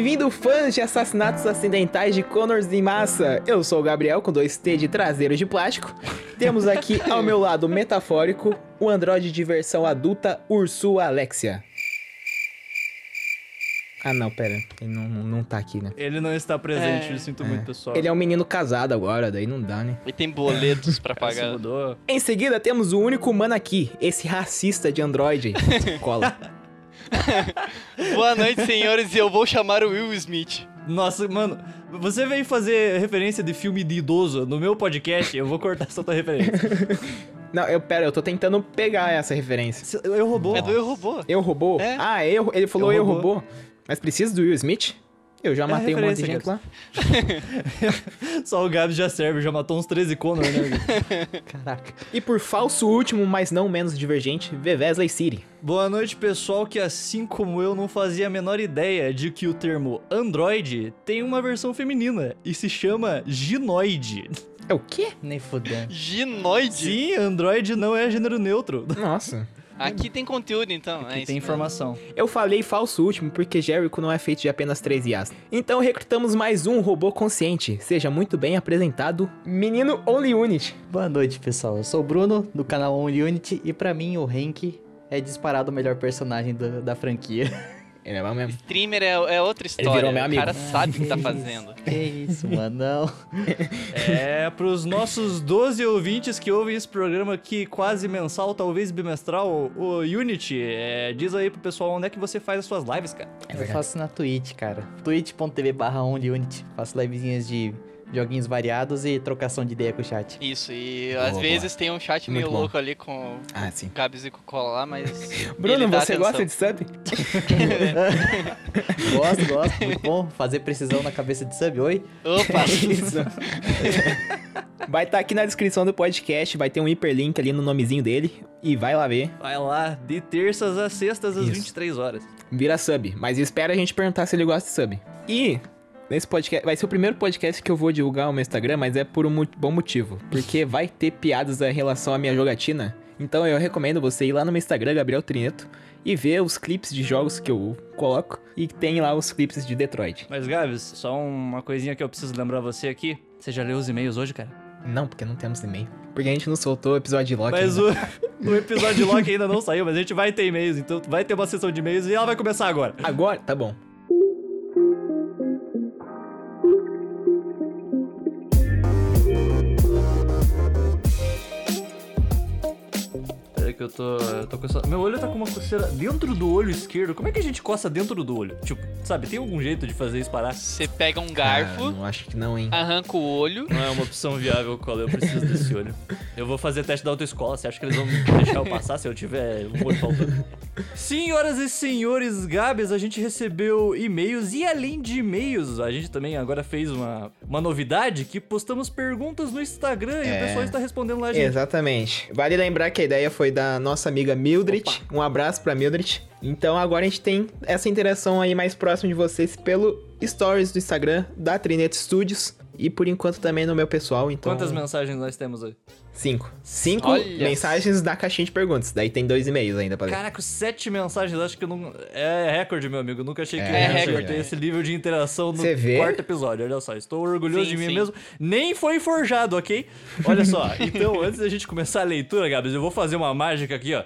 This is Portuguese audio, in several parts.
Bem-vindo, fãs de assassinatos acidentais de Connors em massa! Eu sou o Gabriel, com dois T de traseiro de plástico. Temos aqui ao meu lado metafórico o androide de versão adulta Ursu Alexia. Ah, não, pera. Ele não, não, tá aqui, né? Ele não está presente, É. eu sinto muito, pessoal. Ele é um menino casado agora, daí não dá, né? E tem boletos pra Se pagar. mudou. Em seguida, temos o único humano aqui, esse racista de androide. Cola. Boa noite, senhores, e eu vou chamar o Will Smith. Nossa, mano, você veio fazer referência de filme de idoso no meu podcast, eu vou cortar essa tua referência. Não, eu, pera, eu tô tentando pegar essa referência. Eu roubou. É do Eu Robô. Eu roubou? É. Ah, eu, ele falou eu, Eu roubou. roubou. Mas precisa do Will Smith? Eu já É matei um monte de gente lá. Só o Gabs já serve, já matou uns 13 Connor, né? Caraca. E por falso último, mas não menos divergente, Vevesley City. Boa noite, pessoal, que assim como eu não fazia a menor ideia de que o termo android tem uma versão feminina e se chama ginoide. É o quê? Nem fudendo. Ginoide. Sim, android não é gênero neutro. Nossa. Aqui tem conteúdo, então. Aqui é tem isso mesmo. informação. Eu falei falso último porque Jericho não é feito de apenas três IAs. Então recrutamos mais um robô consciente. Seja muito bem apresentado, Menino Only Unit. Boa noite, pessoal. Eu sou o Bruno, do canal Only Unity, e pra mim o Hank é disparado o melhor personagem do- da franquia. Ele é bom mesmo. Streamer é, é outra história. virou meu amigo. O cara sabe o que tá fazendo. que isso, mano, não. É, pros nossos 12 ouvintes que ouvem esse programa aqui quase mensal, talvez bimestral, o Unity, é, diz aí pro pessoal onde é que você faz as suas lives, cara. É eu faço na Twitch, cara. twitch.tv barra. Faço livezinhas de joguinhos variados e trocação de ideia com o chat. Isso, e Boa, às boa. vezes tem um chat Muito meio bom. louco ali com Ah, sim. Gabs e Coca-Cola lá, mas. Bruno, você atenção. gosta de sub? Gosto, gosto, muito bom. Fazer precisão na cabeça de sub, oi? Opa! Isso. vai estar aqui na descrição do podcast, vai ter um hiperlink ali no nomezinho dele. E vai lá ver. Vai lá, de terças a sextas às Isso. 23 horas. Vira sub. Mas espera a gente perguntar se ele gosta de sub. E nesse podcast. Vai ser o primeiro podcast que eu vou divulgar o meu Instagram, mas é por um bom motivo. Porque vai ter piadas em relação à minha jogatina. Então eu recomendo você ir lá no meu Instagram, Gabriel Trineto, e ver os clipes de jogos que eu coloco. E tem lá os clipes de Detroit. Mas, Gabs, só uma coisinha que eu preciso lembrar você aqui. Você já leu os e-mails hoje, cara? Não, porque não temos e-mail. Porque a gente não soltou o episódio de Loki. Mas ainda. o, o episódio de Loki ainda não saiu, mas a gente vai ter e-mails, então vai ter uma sessão de e-mails e ela vai começar agora. Agora? Tá bom. Eu tô, eu tô coçando. Meu olho tá com uma coceira dentro do olho esquerdo. Como é que a gente coça dentro do olho? Tipo, sabe, tem algum jeito de fazer isso parar? Você pega um Ah, garfo, não acho que não, hein? arranca o olho. Não é uma opção viável, Cola. Eu preciso desse olho. Eu vou fazer teste da autoescola. Você acha que eles vão deixar eu passar se eu tiver um olho faltando? Senhoras e senhores, Gabs, a gente recebeu e-mails e além de e-mails, a gente também agora fez uma, uma novidade que postamos perguntas no Instagram e É. o pessoal está respondendo lá, gente. Exatamente. Vale lembrar que a ideia foi da nossa amiga Mildred. Um abraço pra Mildred. Então agora a gente tem essa interação aí mais próximo de vocês pelo stories do Instagram da Trineto Studios. E por enquanto também no meu pessoal, então... Quantas mensagens nós temos aí? Cinco. Cinco Olha. mensagens da caixinha de perguntas. Daí tem dois e-mails ainda pra ler. Caraca, sete mensagens, acho que não. É recorde, meu amigo. Nunca achei que É eu ia recorde, ter é. esse nível de interação no quarto episódio. Olha só, estou orgulhoso Sim, de mim sim. mesmo. Nem foi forjado, ok? Olha só, então antes da gente começar a leitura, Gabs, eu vou fazer uma mágica aqui, ó.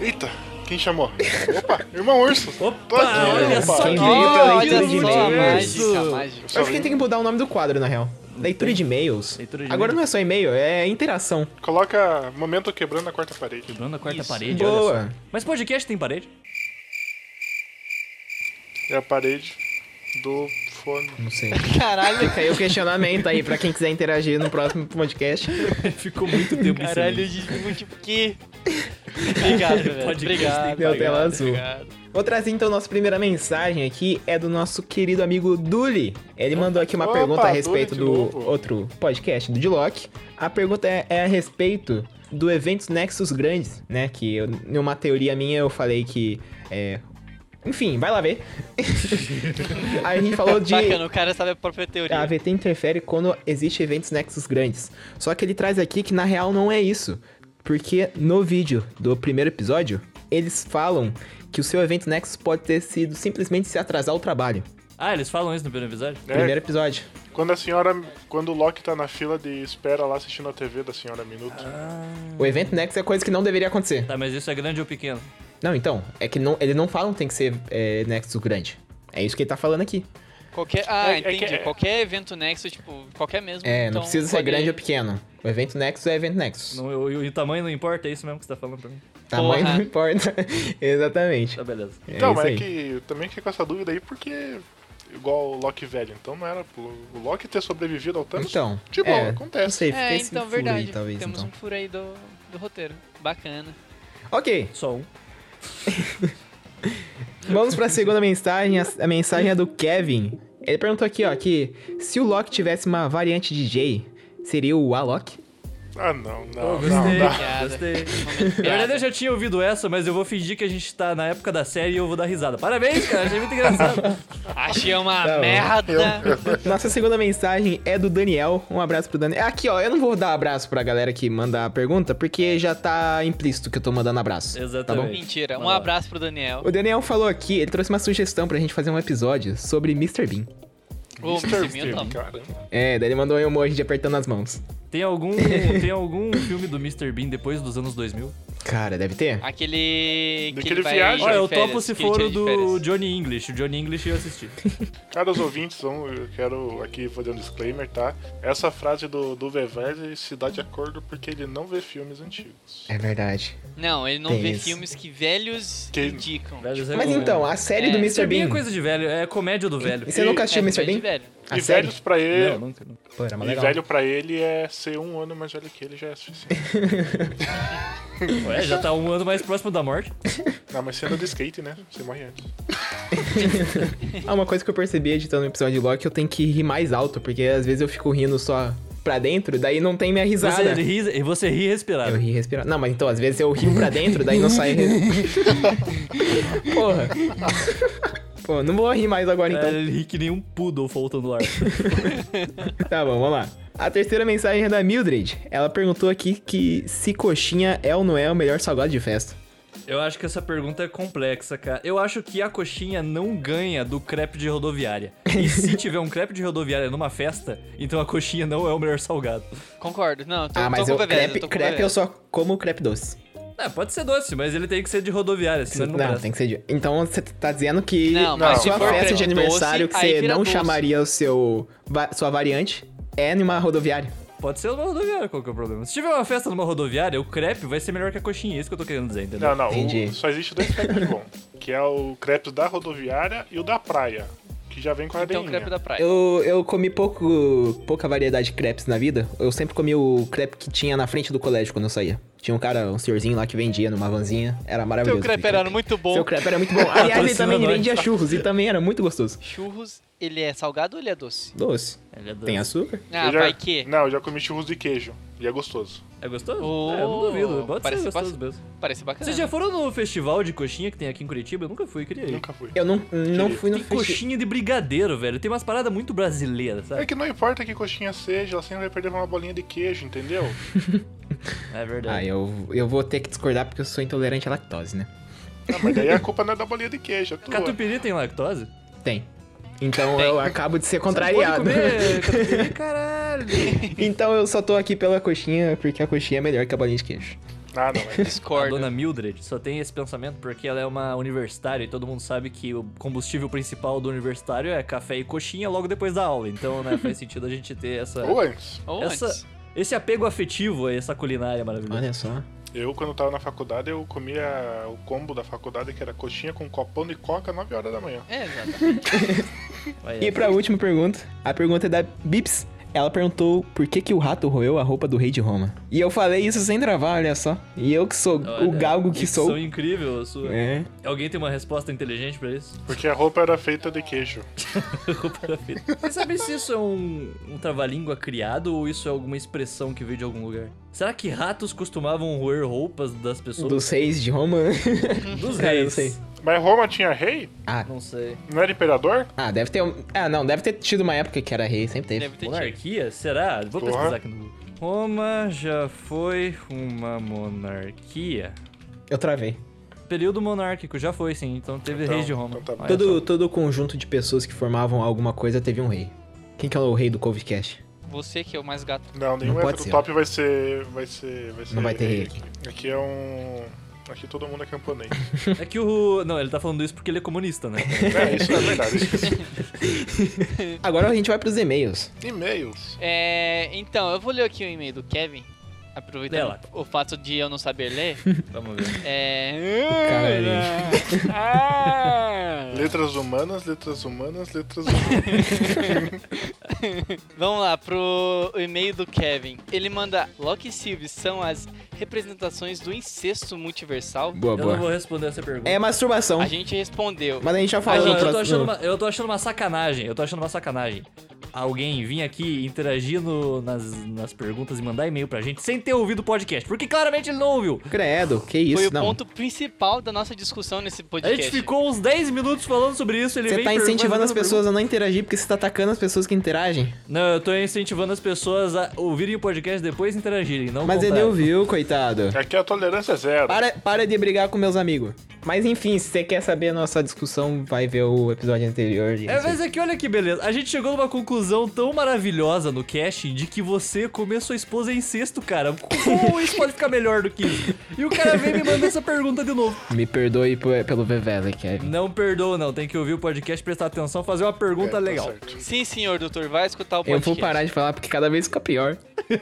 Eita, quem chamou? Opa, irmão urso. Opa, olha opa. só que Olha leitura de e-mails. mágica, mágica. Eu acho que a gente tem que mudar o nome do quadro, na real. Leitura de e-mails. Leitura de Agora e-mails. não é só e-mail, é interação. Coloca momento quebrando a quarta parede. Quebrando a quarta Isso. parede, olha Boa. só. Mas podcast tem parede? É a parede do fone. Não sei. Caralho, Fica aí o questionamento aí pra quem quiser interagir no próximo podcast. Ficou muito tempo em caralho, silêncio. gente, tipo, que... Obrigado, velho. Obrigado. Meu tela azul. Obrigado. Vou trazer então nossa primeira mensagem aqui, é do nosso querido amigo Duli. Ele mandou aqui uma Opa, pergunta a respeito do novo. outro podcast, do Dilock. A pergunta é, é a respeito do eventos Nexus grandes, né? Que eu, numa teoria minha eu falei que é, Enfim, vai lá ver. Aí a gente falou de. Bacana, o cara sabe a própria teoria. A AVT interfere quando existe eventos nexos grandes. Só que ele traz aqui que na real não é isso. Porque no vídeo do primeiro episódio, eles falam que o seu evento nexus pode ter sido simplesmente se atrasar o trabalho. Ah, eles falam isso no primeiro episódio? É, Primeiro episódio. Quando a senhora. Quando o Loki tá na fila de espera lá assistindo a TV da senhora Minuto. O evento nexus é coisa que não deveria acontecer. Tá, mas isso é grande ou pequeno? Não, então, é que não, ele não falam que tem que ser é, nexus grande. É isso que ele tá falando aqui. Qualquer... Ah, É- é que entendi. é- Qualquer evento Nexus, tipo, qualquer mesmo. É, então não precisa ser pode- grande ou pequeno. O evento nexus é evento nexus. Não, e o tamanho não importa, é isso mesmo que você tá falando pra mim? Tamanho Porra. não importa. Exatamente. Tá, beleza. É então, isso mas é aí. que eu também fiquei com essa dúvida aí porque. Igual o Loki velho. Então não era pro o Loki ter sobrevivido ao Thanos. Então, de boa, é, acontece. Não sei, fiquei É, então, furo verdade. aí, talvez, Temos então. um furo aí do, do roteiro. Bacana. Ok, Só um. vamos pra segunda mensagem. A, a mensagem é do Kevin. Ele perguntou aqui, ó, que se o Loki tivesse uma variante de Jay, seria o Alok? Ah, não, Oh, não, gostei, não. não. Piada. gostei. Na verdade, eu já tinha ouvido essa, mas eu vou fingir que a gente tá na época da série e eu vou dar risada. Parabéns, cara, achei muito engraçado. Achei uma Tá bom. merda. Nossa segunda mensagem é do Daniel. Um abraço pro Daniel. Aqui, ó, eu não vou dar abraço pra galera que manda a pergunta, porque já tá implícito que eu tô mandando abraço. Exatamente. Mentira. Um abraço pro Daniel. O Daniel falou aqui, ele trouxe uma sugestão pra gente fazer um episódio sobre Mr. Bean. Ô, Mr. Bean, Bean, caramba. É, daí ele mandou um emoji de apertando as mãos. Tem algum, tem algum filme do Mr. Bean depois dos anos 2000? Cara, deve ter. Aquele. que Daquele ele vai viagem. de Olha, eu férias, topo se que for o do. Johnny English. O Johnny English eu assisti. Caros ouvintes, eu quero aqui fazer um disclaimer, tá? Essa frase do, do Vevez se dá de acordo porque ele não vê filmes antigos. É verdade. Não, ele não Tem vê isso. filmes que velhos Que- indicam. Velhos é Mas então, a série É, do Mr. Mr. Bean é Bean. coisa de velho, é comédia do velho. E você nunca assistiu é, Mr. Bean? De. A e série? velhos pra ele. Não, nunca. não. Pô, era E velho pra ele é ser um ano mais velho que ele já é suficiente. Ué, já tá um ano mais próximo da morte. Não, mas sendo do skate, né? Você morre antes. Ah, uma coisa que eu percebi editando o episódio de Loki, eu tenho que rir mais alto, porque às vezes eu fico rindo só pra dentro, daí não tem minha risada. Você ri, você ri Eu respirado. ri respirando. Não, mas então, às vezes eu rio pra dentro, daí não sai. res- Porra. Pô, não vou rir mais agora então. É, ele ri que nem um poodle faltando ar. Tá bom, vamos lá. A terceira mensagem é da Mildred. Ela perguntou aqui que se coxinha é ou não é o melhor salgado de festa. Eu acho que essa pergunta é complexa, cara. Eu acho que a coxinha não ganha do crepe de rodoviária. E se tiver um crepe de rodoviária numa festa, então a coxinha não é o melhor salgado. Concordo. Não, tô, ah, mas tô eu, com o Vevez, crepe, tô com o crepe eu só como crepe doce. É, pode ser doce, mas ele tem que ser de rodoviária, senão não, Não, presta. tem que ser de... Então você tá dizendo que Não, mas a se sua for festa de aniversário doce, que aí você vira não doce. chamaria o seu va- sua variante é numa rodoviária. Pode ser numa rodoviária, qual que é o problema? Se tiver uma festa numa rodoviária, o crepe vai ser melhor que a coxinha, é isso que eu tô querendo dizer, entendeu? Não, não. o- Entendi. só existe dois crepes bons. Que é o crepe da rodoviária e o da praia. Que já vem com a Então, areinha. crepe da praia. Eu, eu comi pouco, pouca variedade de crepes na vida. Eu sempre comi o crepe que tinha na frente do colégio quando eu saía. Tinha um cara, um senhorzinho lá que vendia numa vanzinha. Era maravilhoso. Teu crepe era muito bom. Seu crepe era muito bom. Aliás, ele também nós. vendia churros e também era muito gostoso. Churros, ele é salgado ou ele é doce? Doce. Ele é doce. Tem açúcar? Ah, já- vai que. Não, eu já comi churros de queijo. E é gostoso. É gostoso? Oh, é, eu não duvido, pode parece ser gostoso mesmo. Parece bacana. Vocês já foram no festival de coxinha que tem aqui em Curitiba? Eu nunca fui, queria ir. Nunca fui. Eu não, não fui no festival. coxinha de brigadeiro, velho. Tem umas paradas muito brasileiras, É sabe? que não importa que coxinha seja, ela sempre vai perder uma bolinha de queijo, entendeu? É verdade. Ah, eu, eu vou ter que discordar porque eu sou intolerante à lactose, né? Ah, mas daí a culpa não é da bolinha de queijo, é. Catupiry tem lactose? Tem. Então Tem. eu acabo de ser Pode contrariado. comer catupiry, caralho. então eu só tô aqui pela coxinha porque a coxinha é melhor que a bolinha de queijo. Ah, não, é. A Discordo. dona Mildred só tem esse pensamento porque ela é uma universitária e todo mundo sabe que o combustível principal do universitário é café e coxinha logo depois da aula. Então, né, faz sentido a gente ter essa, Ou antes. Ou essa antes. Esse apego afetivo a essa culinária maravilhosa. Olha só. Eu, quando tava na faculdade, eu comia o combo da faculdade, que era coxinha com copão de coca 9 horas da manhã. É. Olha, E pra última pergunta, a pergunta é da Bips. Ela perguntou por que, que o rato roeu a roupa do rei de Roma. E eu falei isso sem travar, olha só. E eu que sou olha, o galgo que dicção sou. incrível a sua. É. Alguém tem uma resposta inteligente pra isso? Porque a roupa era feita de queijo. Roupa era feita. Você sabe se isso é um, um trava-língua criado ou isso é alguma expressão que veio de algum lugar? Será que ratos costumavam roer roupas das pessoas? Dos reis de Roma. Dos reis. sei. Mas Roma tinha rei? Ah, Não sei. Não era imperador? ah, deve ter. um- Ah, não, deve ter tido uma época que era rei, sempre teve. Deve ter. Monarquia? Será? Vou Porra. pesquisar aqui no Google. Roma já foi uma monarquia? Eu travei. Período monárquico, já foi sim. Então teve Então- reis de Roma. então tá Todo, todo conjunto de pessoas que formavam alguma coisa teve um rei. Quem que é o rei do Covecast? Você que é o mais gato. Não, nenhum pode hétero ser. top vai ser. Vai ser. Vai ser Não vai ter rei aqui. Aqui é um. Aqui todo mundo é camponês. É que o. Não, ele tá falando isso porque ele é comunista, né? é, isso é verdade. Agora a gente vai pros e-mails. E-mails. É, então, eu vou ler aqui o e-mail do Kevin. Aproveitando o fato de eu não saber ler. Vamos ver. É. Caralho. Ah! Letras humanas, letras humanas, letras humanas. Vamos lá pro e-mail do Kevin. Ele manda Loki e Sylvie são as representações do incesto multiversal. Boa, Eu não boa. vou responder essa pergunta. É masturbação. A gente respondeu. Mas a gente já falou não, eu, tô achando uma, eu tô achando uma sacanagem. Eu tô achando uma sacanagem. Alguém vir aqui interagir no- nas, nas perguntas e mandar e-mail pra gente sem ter ouvido o podcast. Porque claramente ele não ouviu. Credo, que isso, Foi o não. ponto principal da nossa discussão nesse A podcast. gente ficou uns 10 minutos falando sobre isso. Ele Você vem tá incentivando as pessoas a não interagir porque você tá atacando as pessoas que interagem. pergunta. Não, eu tô incentivando as pessoas a ouvirem o podcast depois e interagirem. Não Mas ele contrário. ouviu, coitado. Aqui a tolerância é zero. Para, para de brigar com meus amigos. Mas enfim, se você quer saber a nossa discussão, vai ver o episódio anterior. É, mas é que olha que beleza. A gente chegou numa conclusão tão maravilhosa no casting de que você comer sua esposa é incesto, cara. Como isso pode ficar melhor do que isso? E o cara vem e me manda essa pergunta de novo. Me perdoe pelo Vevela, Kevin. Não perdoa, não. Tem que ouvir o podcast, prestar atenção, fazer uma pergunta É, tá legal. certo. Sim, senhor doutor, vai escutar o Eu podcast. vou parar de falar porque cada vez fica pior.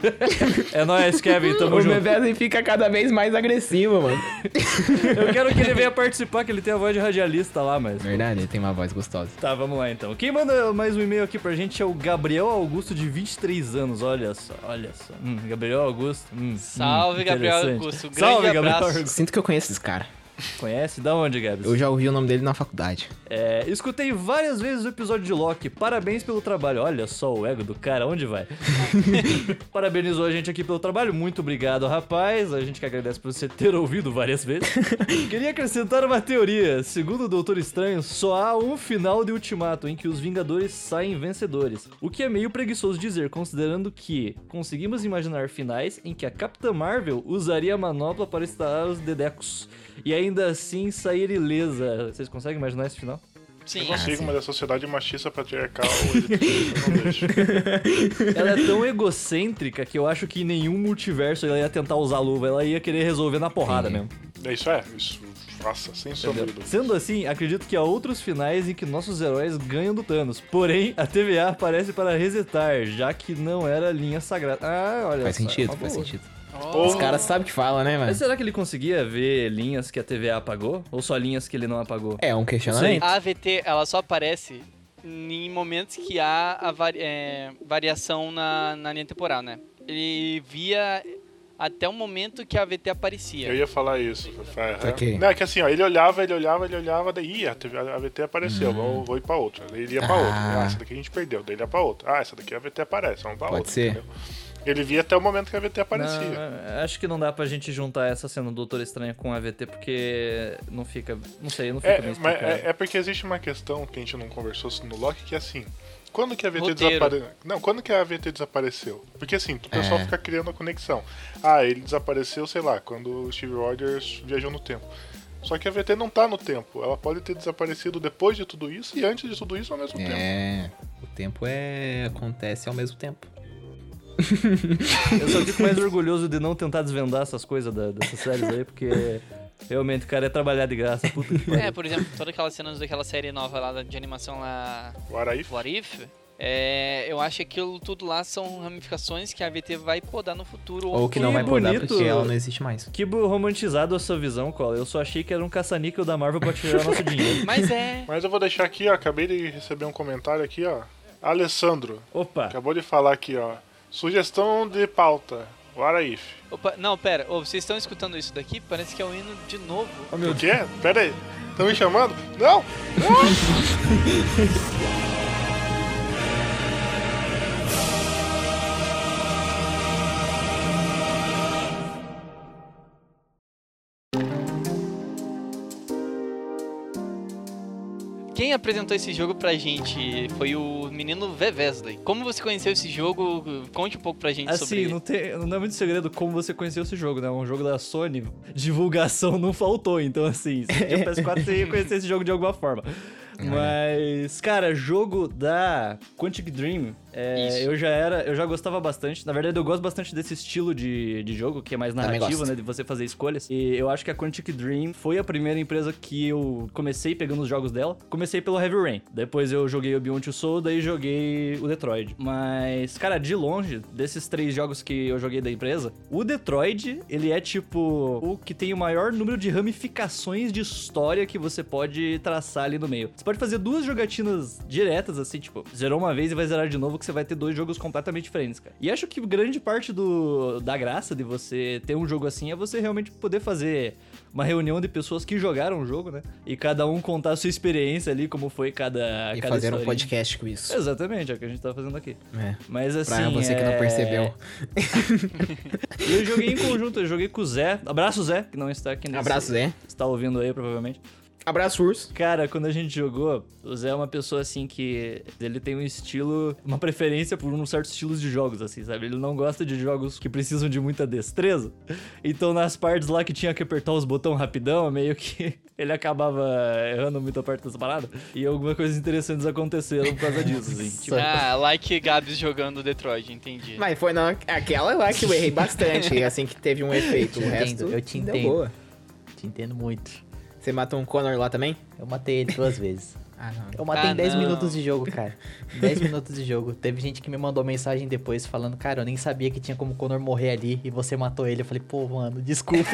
É nóis, Kevin. Tamo o junto. Vevela fica cada vez mais agressivo, mano. Eu quero que ele venha participar, que ele tem a voz de radialista lá, mas. Verdade, ele tem uma voz gostosa. Tá, vamos lá então. Quem manda mais um e-mail aqui pra gente é o Gabriel Augusto, de 23 anos. Olha só, olha só. Hum, Gabriel Augusto. hum, Salve, hum, Gabriel. Augusto. Um Salve, grande Gabriel abraço. Augusto. Sinto que eu conheço esse cara. Conhece? Da onde, Gabs? Eu já ouvi o nome dele na faculdade. É, escutei várias vezes o episódio de Loki. Parabéns pelo trabalho. Olha só o ego do cara, onde vai? Parabenizou a gente aqui pelo trabalho. Muito obrigado, rapaz. A gente que agradece por você ter ouvido várias vezes. Queria acrescentar uma teoria. Segundo o Doutor Estranho, só há um final de Ultimato em que os Vingadores saem vencedores. O que é meio preguiçoso dizer, considerando que conseguimos imaginar finais em que a Capitã Marvel usaria a manopla para instalar os dedecos. E ainda assim sair ilesa. Vocês conseguem imaginar esse final? Sim. Eu consigo, sim. mas a sociedade machista patriarcal ele- eu não deixo. Ela é tão egocêntrica que eu acho que em nenhum multiverso ela ia tentar usar luva, ela ia querer resolver na porrada Sim. mesmo. É Isso é, isso. Nossa, sem sombra. Sendo assim, acredito que há outros finais em que nossos heróis ganham do Thanos. Porém, a TVA aparece para resetar, já que não era linha sagrada. Ah, olha Faz só, sentido, uma faz boa. sentido. Oh, Os caras sabem o que fala, né, Mas mano? será que ele conseguia ver linhas que a TVA apagou? Ou só linhas que ele não apagou? É um questionamento. A AVT, ela só aparece em momentos que há a vari- é, variação na, na linha temporal, né? Ele via até o momento que a AVT aparecia. Eu ia falar isso. Aham. Ok. Não, é que assim, ó, ele olhava, ele olhava, ele olhava, daí ia, a TV a AVT apareceu, vou, vou ir pra outra. Daí ele ia pra Ah. outra. Ah, essa daqui a gente perdeu, daí ele ia pra outra. Ah, essa daqui a AVT aparece, vamos pra Pode outra. ser. entendeu? Ele via até o momento que a AVT aparecia. Não, acho que não dá pra gente juntar essa cena do Doutor Estranho com a AVT, porque não fica. Não sei, não fica É, bem mas é, é porque existe uma questão que a gente não conversou no Loki, que é assim. Quando que a Roteiro. desapareceu? Não, quando que a AVT desapareceu? Porque assim, o pessoal É. fica criando a conexão. Ah, ele desapareceu, sei lá, quando o Steve Rogers viajou no tempo. Só que a AVT não tá no tempo. Ela pode ter desaparecido depois de tudo isso e antes de tudo isso ao mesmo tempo. É. O tempo é. acontece ao mesmo tempo. Eu só fico mais orgulhoso de não tentar desvendar essas coisas da- dessas séries aí, porque realmente, cara, é trabalhar de graça. Puta que pariu. É, por exemplo, todas aquelas cenas daquela série nova lá de animação lá, O Araif. What If, é, eu acho que aquilo tudo lá são ramificações que a AVT vai podar no futuro. Ou que não Que vai podar porque ela não existe mais. Que romantizado a sua visão, Cola. Eu só achei que era um caça-níquel da Marvel pra tirar nosso dinheiro. Mas é. Mas eu vou deixar aqui, ó. Acabei de receber um comentário aqui, ó. Alessandro. Opa! Acabou de falar aqui, ó. Sugestão de pauta. O Araif. Opa, não, pera, ô, vocês estão escutando isso daqui? Parece que é o hino de novo. Oh, meu O quê? Pera aí. Estão me chamando? Não! quem apresentou esse jogo pra gente foi o menino Vevesley. Como você conheceu esse jogo? Conte um pouco pra gente sobre Assim, ele. não, tem, não é muito segredo como você conheceu esse jogo, né? É um jogo da Sony, divulgação não faltou. Então, assim, se tinha PS4, você ia conhecer esse jogo de alguma forma. Mas, cara, jogo da Quantic Dream, é, eu já era, eu já gostava bastante. Na verdade, eu gosto bastante desse estilo de, de jogo, que é mais narrativo, né? De você fazer escolhas. E eu acho que a Quantic Dream foi a primeira empresa que eu comecei pegando os jogos dela. Comecei pelo Heavy Rain. Depois eu joguei o Beyond Two Soul, daí joguei o Detroit. Mas, cara, de longe, desses três jogos que eu joguei da empresa, o Detroit, ele é tipo o que tem o maior número de ramificações de história que você pode traçar ali no meio. Você pode fazer duas jogatinas diretas, assim, tipo, zerou uma vez e vai zerar de novo, que você vai ter dois jogos completamente diferentes, cara. E acho que grande parte do, da graça de você ter um jogo assim é você realmente poder fazer uma reunião de pessoas que jogaram o jogo, né? E cada um contar a sua experiência ali, como foi cada. E cada fazer um historinha. podcast com isso. Exatamente, é o que a gente tá fazendo aqui. É. Mas assim. Pra você que não é- percebeu. E eu joguei em conjunto, eu joguei com o Zé. Abraço, Zé, que não está aqui nesse... Abraço, Zé. Está ouvindo aí, provavelmente. Abraço, urso. Cara, quando a gente jogou, o Zé é uma pessoa assim que ele tem um estilo, uma preferência por um certos estilos de jogos, assim, sabe? Ele não gosta de jogos que precisam de muita destreza. Então, nas partes lá que tinha que apertar os botões rapidão, meio que ele acabava errando muita parte das paradas. E algumas coisas interessantes aconteceram por causa disso, assim. Tipo, Ah, like Gabs jogando Detroit, entendi. Mas foi na, aquela lá que eu errei bastante, assim que teve um efeito. O te resto entendo, eu te deu entendo. boa. Te entendo muito. Você matou um Connor lá também? Eu matei ele duas vezes. Ah, não. Eu matei Ah, em 10 não. minutos de jogo, cara. 10 minutos de jogo. Teve gente que me mandou mensagem depois falando, cara, eu nem sabia que tinha como o Connor morrer ali e você matou ele. Eu falei, pô, mano, desculpa.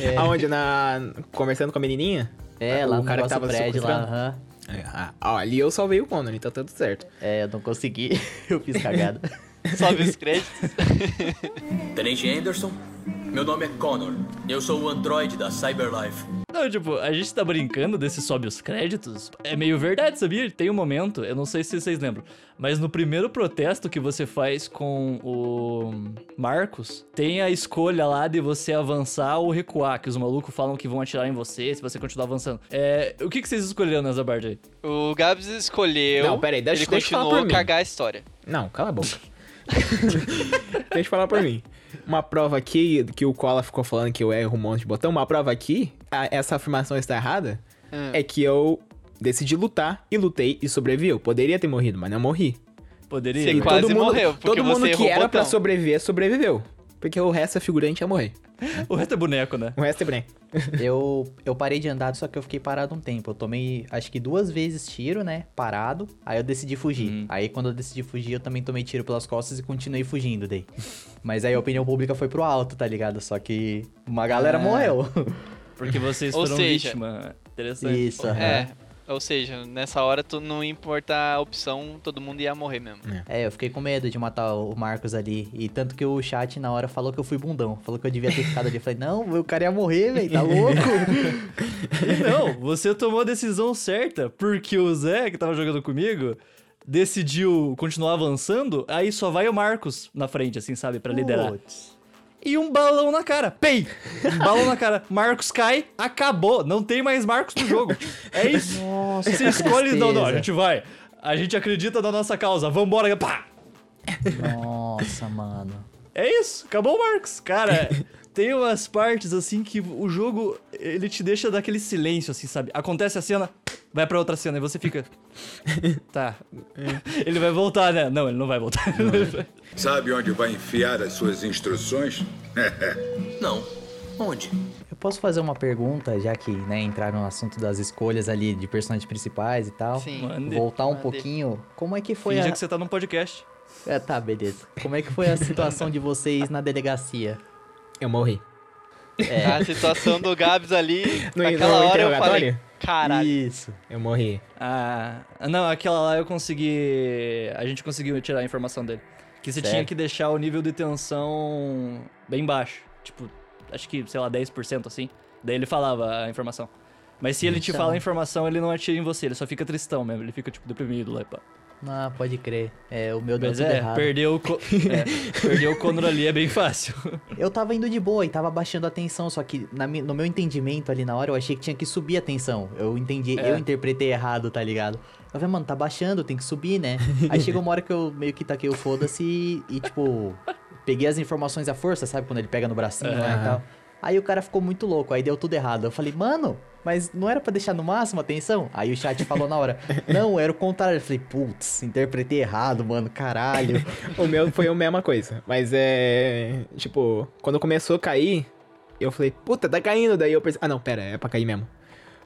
é, Aonde? Na... Conversando com a menininha? é, o lá no cara que nosso tava prédio lá. aham. Ah, ó, ali eu salvei o Connor, então tá tudo certo. É, eu não consegui. eu fiz cagada. Sobe os créditos. Tenente Anderson, meu nome é Connor. Eu sou o androide da Cyberlife. Não, tipo, a gente tá brincando desse sobe os créditos. É meio verdade, sabia? Tem um momento, eu não sei se vocês lembram, mas no primeiro protesto que você faz com o Marcos, tem a escolha lá de você avançar ou recuar, que os malucos falam que vão atirar em você se você continuar avançando. É, o que, que vocês escolheram nessa parte aí? O Gabs escolheu. Não, peraí, deixa- ele deixa eu falar continuou por mim. cagar a história. Não, cala a boca. Deixa eu falar por mim. Uma prova aqui, que o Cola ficou falando que eu erro um monte de botão, uma prova aqui, a- essa afirmação está errada, Hum. é que eu decidi lutar e lutei e sobrevivi. Eu poderia ter morrido, mas não morri. Poderia? Você E quase todo mundo, morreu, todo mundo que era pra botão. sobreviver, sobreviveu. Porque o resto é figurante ia morrer. O resto é boneco, né? O resto é branco. eu, eu parei de andar, só que eu fiquei parado um tempo. Eu tomei, acho que duas vezes tiro, né? Parado. Aí eu decidi fugir. Hum. Aí quando eu decidi fugir, eu também tomei tiro pelas costas e continuei fugindo daí. Mas aí a opinião pública foi pro alto, tá ligado? Só que uma galera Ah. morreu. Porque vocês Ou foram seja- vítima. Interessante. Isso. É. Ou seja, nessa hora tu não importa a opção, todo mundo ia morrer mesmo. É, eu fiquei com medo de matar o Marcos ali. E tanto que o chat na hora falou que eu fui bundão. Falou que eu devia ter ficado ali. Eu falei, não, o cara ia morrer, velho, tá louco? E não, você tomou a decisão certa, porque o Zé, que tava jogando comigo, decidiu continuar avançando, aí só vai o Marcos na frente, assim, sabe, Pra liderar. Putz. E um balão na cara. Pei! Um balão na cara. Marcos cai, acabou. Não tem mais Marcos no jogo. É isso. Nossa, Você escolhe, não, não, a gente vai. A gente acredita na nossa causa. Vambora. Pá! Nossa, mano. É isso, acabou o Marcos. Cara, tem umas partes assim que o jogo, ele te deixa daquele silêncio, assim, sabe? Acontece a cena, vai pra outra cena e você fica. Tá. Ele vai voltar, né? Não, ele não vai voltar. Sabe onde vai enfiar as suas instruções? Não. Onde? Eu posso fazer uma pergunta, já que, né, entraram no assunto das escolhas ali de personagens principais e tal. Sim. Mande. Voltar um Mande. pouquinho. Como é que foi Finja a... que você tá num podcast. É, tá, beleza. Como é que foi a situação de vocês na delegacia? Eu morri. É, A situação do Gabs ali, No- naquela no hora eu falei? Caralho. isso. Eu morri. Ah, não, aquela lá eu consegui. A gente conseguiu tirar a informação dele. Que você Certo. tinha que deixar o nível de tensão bem baixo. Tipo, acho que, sei lá, 10% assim. Daí ele falava a informação. Mas se ele te Então. fala a informação, ele não atira em você, ele só fica tristão mesmo. Ele fica, tipo, deprimido lá e pá. Ah, pode crer. É, o meu deu Mas tudo é, errado. perdeu o, co- é, perdeu o Conor ali é bem fácil. Eu tava indo de boa e tava baixando a tensão, só que na no meu entendimento ali na hora eu achei que tinha que subir a tensão. Eu entendi, É. eu interpretei errado, tá ligado? Eu falei, mano, tá baixando, tem que subir, né? Aí chegou uma hora que eu meio que taquei o foda-se e, e, tipo, peguei as informações à força, sabe? Quando ele pega no bracinho lá e tal. Aí o cara ficou muito louco, aí deu tudo errado. Eu falei, mano, mas não era pra deixar no máximo atenção? Aí o chat falou na hora, não, era o contrário. Eu falei, putz, interpretei errado, mano, caralho. O meu foi a mesma coisa. Mas é. Tipo, quando começou a cair, eu falei, puta, tá caindo. Daí eu pensei, ah não, pera, é pra cair mesmo.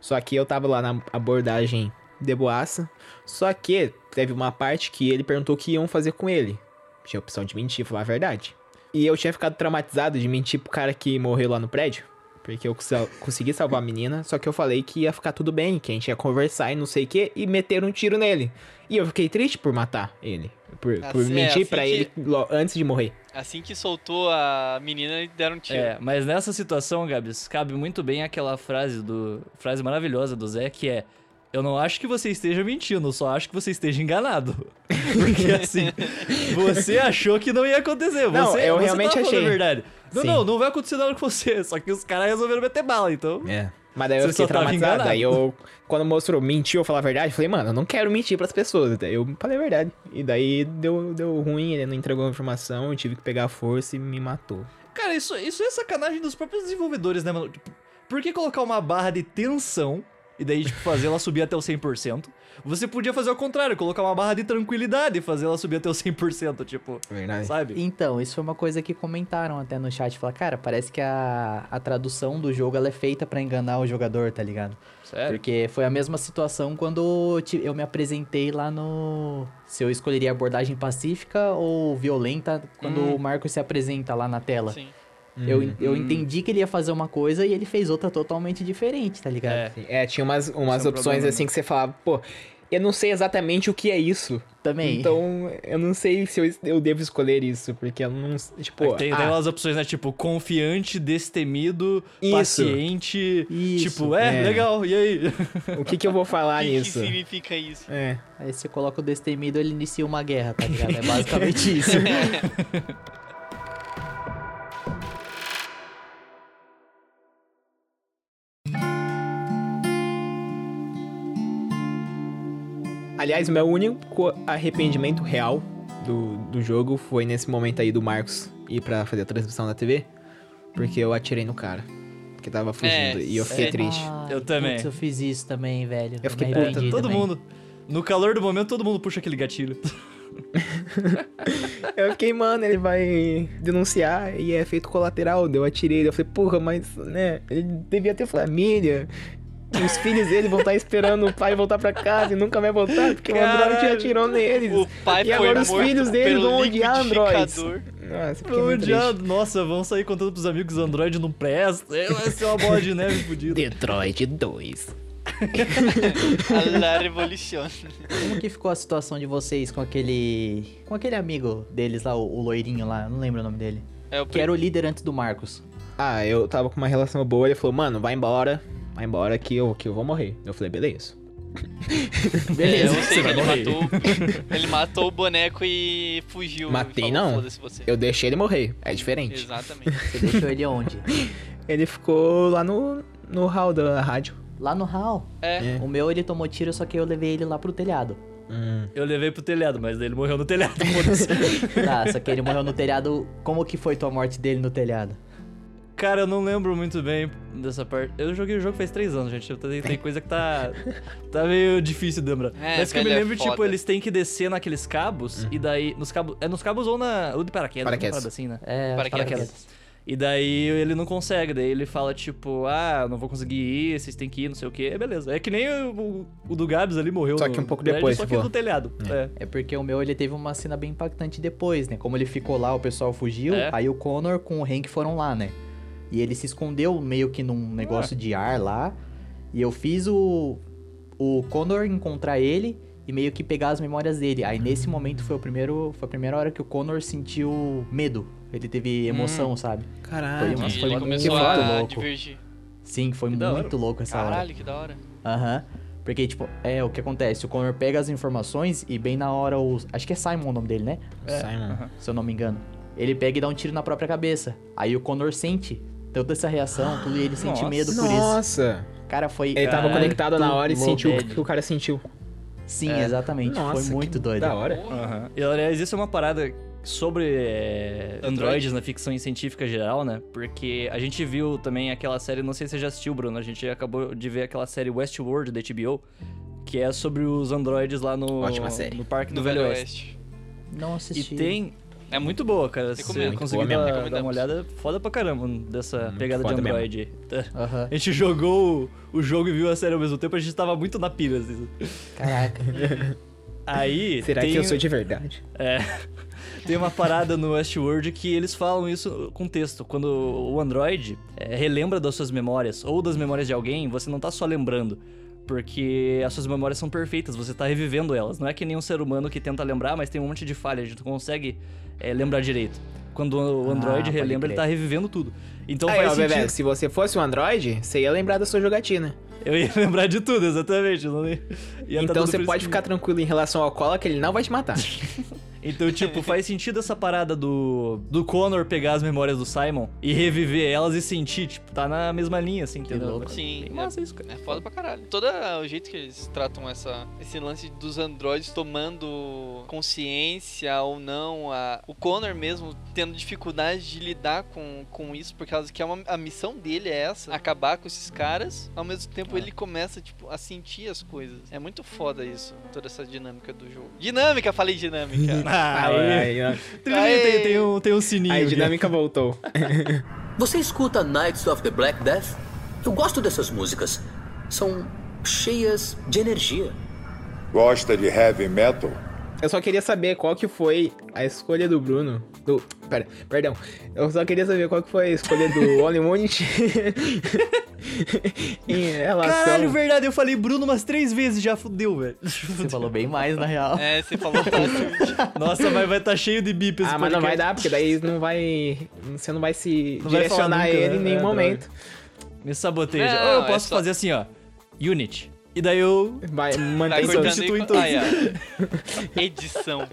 Só que eu tava lá na abordagem de boaça. Só que teve uma parte que ele perguntou o que iam fazer com ele. Tinha a opção de mentir, falar a verdade. E eu tinha ficado traumatizado de mentir pro cara que morreu lá no prédio. Porque eu cons- consegui salvar a menina, só que eu falei que ia ficar tudo bem, que a gente ia conversar e não sei o que, e meteram um tiro nele. E eu fiquei triste por matar ele. Por, por Assim, é, mentir assim pra que- ele antes de morrer. Assim que soltou a menina, deram um tiro. É, mas nessa situação, Gabs, cabe muito bem aquela frase do frase maravilhosa do Zé, que é eu não acho que você esteja mentindo, eu só acho que você esteja enganado. Porque assim, você achou que não ia acontecer. Não, você, eu você realmente achei. a verdade. Não, Sim. não, não vai acontecer nada com você. Só que os caras resolveram meter bala, então. É. Mas daí eu Você fiquei traumatizado. enganado. Aí eu, quando mostrou mentiu, eu falar a verdade, eu falei, mano, eu não quero mentir pras pessoas. Daí eu falei a verdade. E daí deu, deu ruim, ele não entregou a informação, eu tive que pegar a força e me matou. Cara, isso, isso é sacanagem dos próprios desenvolvedores, né, mano? Tipo, por que colocar uma barra de tensão e daí, tipo, fazer ela subir até o 100%? Você podia fazer o contrário, colocar uma barra de tranquilidade e fazer ela subir até o 100%, tipo, Verdade. sabe? Então, isso foi uma coisa que comentaram até no chat. Falaram, cara, parece que a, a tradução do jogo ela é feita pra enganar o jogador, tá ligado? Sério? Porque foi a mesma situação quando eu me apresentei lá no. Se eu escolheria abordagem pacífica ou violenta quando Hum. o Marcos se apresenta lá na tela. Sim. Eu, Hum. eu entendi que ele ia fazer uma coisa e ele fez outra totalmente diferente, tá ligado? É. É, tinha umas, umas é um opções problema, assim que você falava, pô, eu não sei exatamente o que é isso. Também. Então, eu não sei se eu, eu devo escolher isso, porque eu não. Tipo, tem, tem ah, umas opções, né? Tipo, confiante, destemido, Isso. paciente. Isso, tipo, é, é. legal, e aí? o que, que eu vou falar O que, que nisso? significa isso? É. Aí você coloca o destemido, ele inicia uma guerra, tá ligado? É basicamente isso. Aliás, o meu único arrependimento real do, do jogo foi nesse momento aí do Marcos ir pra fazer a transmissão da TV. Porque eu atirei no cara. Que tava fugindo. É, e eu fiquei é. triste. Ai, Eu também. putz, eu fiz isso também, velho. Eu fiquei puta, todo também. mundo. No calor do momento, todo mundo puxa aquele gatilho. Eu fiquei, mano, ele vai denunciar e é feito colateral. Eu atirei. Eu falei, porra, mas, né? Ele devia ter família. Os filhos dele vão estar esperando o pai voltar pra casa e nunca vai voltar, porque o Android Caralho. atirou neles. O pai e agora os filhos dele vão odiar Androids. liquidificador. Nossa, triste. odiado. Nossa, vão sair contando pros amigos que Android não presta. É, Vai ser uma bola de neve fodida. Detroit 2. A La Revolution. Como que ficou a situação de vocês com aquele. com aquele amigo deles lá, o, o loirinho lá, não lembro o nome dele. É o Que era o líder antes do Marcos. Ah, eu tava com uma relação boa, ele falou, mano, vai embora. Vai embora que eu, que eu vou morrer. Eu falei, beleza. É, eu sei você que vai ele morrer. matou, ele matou o boneco e fugiu. Matei, falou, não. Eu deixei ele morrer. É diferente. Exatamente. Você deixou ele onde? Ele ficou lá no, no hall da rádio. Lá no hall. É. É. O meu ele tomou tiro, só que eu levei ele lá pro telhado. Hum. Eu levei pro telhado, mas ele morreu no telhado. Tá, só que ele morreu no telhado. Como que foi tua morte dele no telhado? Cara, eu não lembro muito bem dessa parte. Eu joguei o jogo faz três anos, gente. Eu tenho, tem coisa que tá. tá meio difícil de lembrar. É, Mas que eu me é lembro, tipo, foda. eles têm que descer naqueles cabos e daí. Nos cabos. É nos cabos ou na. Ou de paraquedas, Paraquedas. uma assim, né? É, Paraquedas. paraquedas. E daí ele não consegue, daí ele fala, tipo, ah, não vou conseguir ir, vocês têm que ir, não sei o quê. Beleza. É que nem o, o- do Gabs ali morreu. Só que no um pouco prédio, depois, Só que tipo. no telhado. É. É porque o meu ele teve uma cena bem impactante depois, né? Como ele ficou lá, o pessoal fugiu, É. aí o Connor com o Hank foram lá, né? E ele se escondeu meio que num negócio de ar lá. E eu fiz o o Connor encontrar ele e meio que pegar as memórias dele. Aí nesse momento foi o primeiro, foi a primeira hora que o Connor sentiu medo. Ele teve emoção, sabe? Caralho. Foi, foi ele muito começou foda, a louco. divergir. Sim, foi Que hora. muito louco essa hora. Caralho, que da hora. Aham. Porque, tipo, é o que acontece. O Connor pega as informações e bem na hora o. Acho que é Simon o nome dele, né? Simon. Se eu não me engano. Ele pega e dá um tiro na própria cabeça. Aí o Connor sente toda essa reação, tudo, e ele sente Nossa. medo por isso. Nossa! Cara, foi. Ele tava conectado na hora e sentiu o que o cara sentiu. Sim, exatamente. Nossa, foi muito que doido. Da hora. Aham. E aliás, isso é uma parada sobre é, androides na ficção científica geral, né? Porque a gente viu também aquela série, não sei se você já assistiu, Bruno, a gente acabou de ver aquela série Westworld da HBO, que é sobre os androides lá no, Ótima série. no Parque No do Velho Oeste. Não E assisti. tem. É muito boa, cara. Se você conseguir dar, dar uma olhada, foda pra caramba dessa Muito pegada de android. Aham. A gente jogou o, o jogo e viu a série ao mesmo tempo, a gente tava muito na pira. Assim. Caraca. Aí. Será tem, que eu sou de verdade? É. Tem uma parada no Westworld que eles falam isso com texto. Quando o Android é, relembra das suas memórias ou das memórias de alguém, você não tá só lembrando. Porque as suas memórias são perfeitas, você tá revivendo elas. Não é que nem um ser humano que tenta lembrar, mas tem um monte de falha, a gente não consegue é, lembrar direito. Quando o Ah, Android pode relembra, ele tá revivendo tudo. Então Aí, faz ó, sentido. Bebê, se você fosse um android, você ia lembrar da sua jogatina. Eu ia lembrar de tudo, exatamente. ia, ia tá então você pode ficar tranquilo em relação ao cola que ele não vai te matar. Então, tipo, faz sentido essa parada do, do Connor pegar as memórias do Simon e reviver elas e sentir, tipo, tá na mesma linha, assim, entendeu? louco. Sim, Bem é- massa isso, cara. É foda pra caralho. Todo o jeito que eles tratam essa, esse lance dos androides tomando consciência ou não, a, o Connor mesmo tendo dificuldade de lidar com, com isso, por causa que é uma, a missão dele é essa, acabar com esses caras, ao mesmo tempo ele começa, tipo, a sentir as coisas. É muito foda isso, toda essa dinâmica do jogo. Dinâmica, falei dinâmica. Aí, aí, ó. tem, tem um, tem um sininho. Aí a aqui. dinâmica voltou. Você escuta Knights of the Black Death? Eu gosto dessas músicas. São cheias de energia. Gosta de heavy metal? Eu só queria saber qual que foi a escolha do Bruno. Do. Pera, perdão. Eu só queria saber qual que foi a escolha do Only em relação. Caralho, verdade, eu falei Bruno umas três vezes já, fudeu, velho. Você falou bem mais, na real. É, você falou bastante. Nossa, mas vai estar cheio de bip esse Ah, mas não vai podcast. dar, porque daí não vai. Você não vai se Não vai direcionar falar nunca, ele em né? nenhum É, momento. Me saboteja. Não, Ou eu é posso só- fazer assim, ó. Unit. E daí eu. Vai Vai todos. substitui e... todos. Aí, ó. Edição.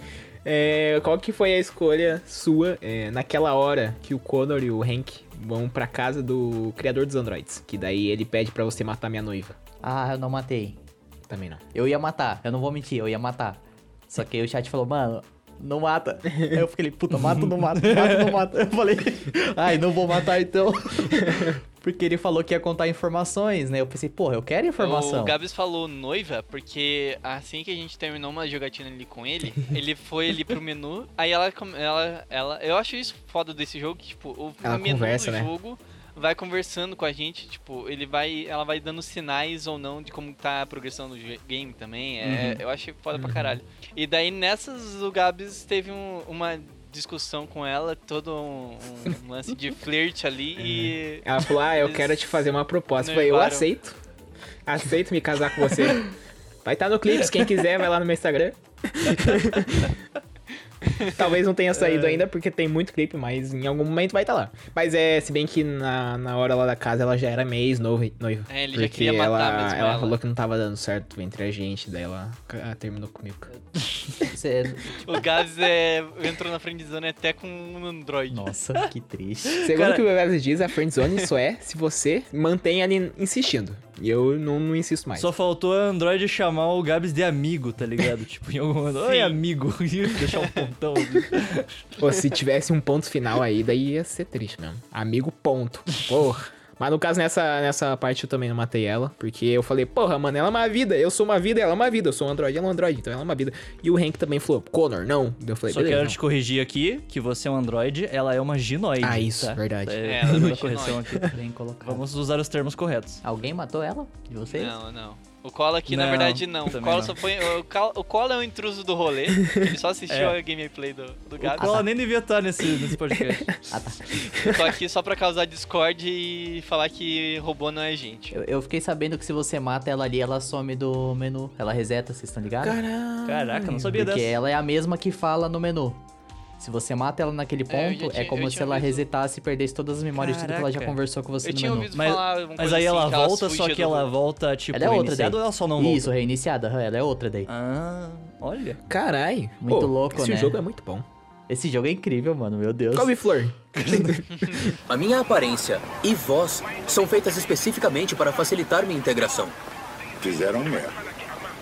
É, qual que foi a escolha sua é, naquela hora que o Connor e o Hank vão pra casa do criador dos androids? Que daí ele pede pra você matar minha noiva. Ah, eu não matei. Também não. Eu ia matar, eu não vou mentir, eu ia matar. Só que aí o chat falou, mano, não mata. Aí eu fiquei, puta, mata ou não mata? Mata ou não mata? Eu falei, ai, não vou matar então. Porque ele falou que ia contar informações, né? Eu pensei, porra, eu quero informação. O Gabs falou noiva, porque assim que a gente terminou uma jogatina ali com ele, ele foi ali pro menu, aí ela, ela, ela, eu acho isso foda desse jogo, que, tipo, o Ela menu conversa, do né? jogo vai conversando com a gente, tipo, ele vai, ela vai dando sinais ou não de como tá a progressão do game também, é, eu achei foda pra caralho. E daí nessas o Gabs teve um- uma discussão com ela, todo um, um lance de flerte ali e... Ela falou, ah, eu quero te fazer uma proposta. Eu falei, eu aceito. Aceito me casar com você. Vai estar no Clips, quem quiser vai lá no meu Instagram. Talvez não tenha saído ainda, porque tem muito clipe, mas em algum momento vai estar lá. Mas é, se bem que na, na hora lá da casa ela já era meio ex-noiva. noiva. É, ele já porque queria matar ela, mesmo ela ela. falou que não tava dando certo entre a gente, daí ela ah, terminou comigo. Você- O Gabs é, entrou na friendzone até com um Android. Nossa, que triste. Segundo Cara- o que o Bebes diz, a friendzone só é se você mantém ali insistindo. E eu não, não insisto mais. Só faltou a Android chamar o Gabs de amigo, tá ligado? tipo, em algum momento. Oi, amigo. E deixar um pontão. Pô, se tivesse um ponto final aí, daí ia ser triste mesmo. Amigo, ponto. Porra. Mas no caso, nessa, nessa parte eu também não matei ela. Porque eu falei, porra, mano, ela é uma vida. Eu sou uma vida, ela é uma vida. Eu sou um android, ela é um android. Então ela é uma vida. E o Hank também falou, Connor, não. Eu falei, Só beleza. quero não. te corrigir aqui que você é um Android, ela é uma ginoide. Ah, isso, tá? verdade. É, É, ela é uma uma correção aqui. Bem colocado. Vamos usar os termos corretos. Alguém matou ela? De vocês? Não, não. O Cola aqui, na Não, verdade, não. O Cola não. só foi. O Cola, o Cola é um intruso do rolê. Ele só assistiu É. a gameplay do, do O. Cola nem devia estar nesse, nesse podcast. Ah, tá. Eu tô aqui só pra causar Discord e falar que robô não é gente. Eu, eu fiquei sabendo que se você mata ela ali, ela some do menu. Ela reseta, vocês estão ligados? Caralho. Caraca, não sabia Porque dessa. ela é a mesma que fala no menu. Se você mata ela naquele É, ponto, é, tinha- como eu se ela ouvido. resetasse e perdesse todas as memórias de tudo que ela já Caraca. conversou com você Eu no tinha menu. ouvido Mas, mas aí assim, ela volta, só que ela volta, tipo, Ela é outra reiniciada daí. ou ela só não volta? Isso, reiniciada, ela é outra daí. Ah, olha. Carai. Muito Pô, louco, esse né? jogo é muito bom. Esse jogo é incrível, mano, meu Deus. Couve-flor. A minha aparência e voz são feitas especificamente para facilitar minha integração. Fizeram merda.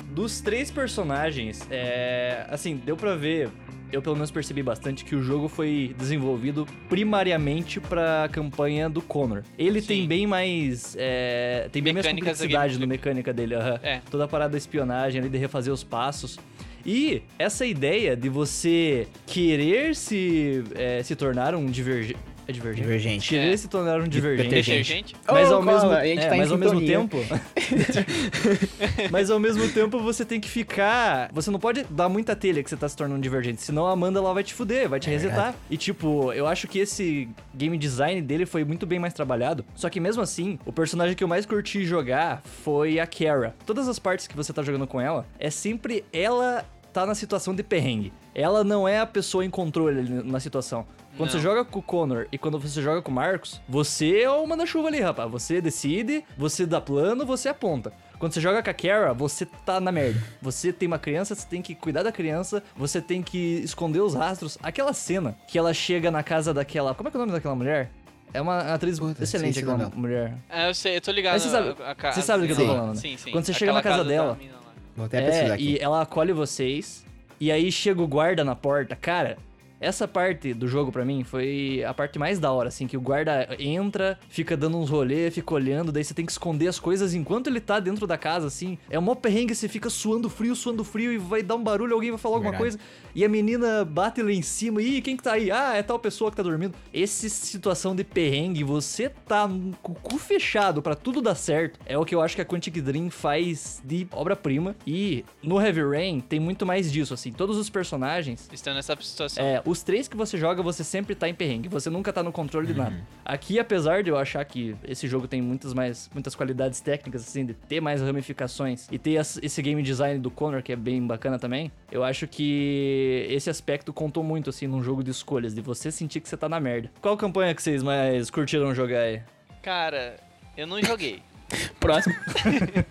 Dos três personagens, é. Assim, deu pra ver. Eu pelo menos percebi bastante que o jogo foi desenvolvido primariamente pra campanha do Connor. Ele Sim. tem bem mais. é, tem bem mais Mecânicas da complexidade no mecânica dele. aham. É. Toda a parada da espionagem ali, de refazer os passos. E essa ideia de você querer se, é, se tornar um divergente. É divergente? Divergente. Querer É. se tornar um divergente. Detergente? Mas ao mesmo, Cola, a gente é, tá mas ao mesmo tempo. mas ao mesmo tempo você tem que ficar. Você não pode dar muita telha que você tá se tornando um divergente. Senão a Amanda ela vai te fuder, vai te resetar. E tipo, eu acho que esse game design dele foi muito bem mais trabalhado. Só que mesmo assim, o personagem que eu mais curti jogar foi a Kara. Todas as partes que você tá jogando com ela, é sempre ela tá na situação de perrengue. Ela não é a pessoa em controle ali na situação. Quando Não. você joga com o Connor e quando você joga com o Marcos, você é o manda-chuva ali, rapaz. Você decide, você dá plano, você aponta. Quando você joga com a Kara, você tá na merda. Você tem uma criança, você tem que cuidar da criança, você tem que esconder os rastros. Aquela cena que ela chega na casa daquela. Como é que é o nome daquela mulher? É uma atriz Puta, excelente aquela não. mulher. É, eu sei, eu tô ligado. Mas você sabe- a- a ca- você sabe do que eu tô falando, né? Sim, sim. Quando você chega na Aquela casa da dela. Vou até pesquisar É, aqui. e ela acolhe vocês. E aí chega o guarda na porta. Cara, essa parte do jogo pra mim foi a parte mais da hora, assim, que o guarda entra, fica dando uns rolê, fica olhando, daí você tem que esconder as coisas enquanto ele tá dentro da casa, assim. É uma perrengue, você fica suando frio, suando frio e vai dar um barulho, alguém vai falar alguma Verdade. coisa. E a menina bate lá em cima. Ih, quem que tá aí? Ah, é tal pessoa que tá dormindo. Essa situação de perrengue, você tá com o cu fechado pra tudo dar certo. É o que eu acho que a Quantic Dream faz de obra-prima. E no Heavy Rain tem muito mais disso, assim. Todos os personagens. Estão nessa situação. É, os três que você joga, você sempre tá em perrengue. Você nunca tá no controle de nada. Aqui, apesar de eu achar que esse jogo tem muitas mais muitas qualidades técnicas, assim, de ter mais ramificações e ter esse game design do Connor, que é bem bacana também, eu acho que esse aspecto contou muito, assim, num jogo de escolhas, de você sentir que você tá na merda. Qual campanha que vocês mais curtiram jogar aí? Cara, eu não joguei. Próximo.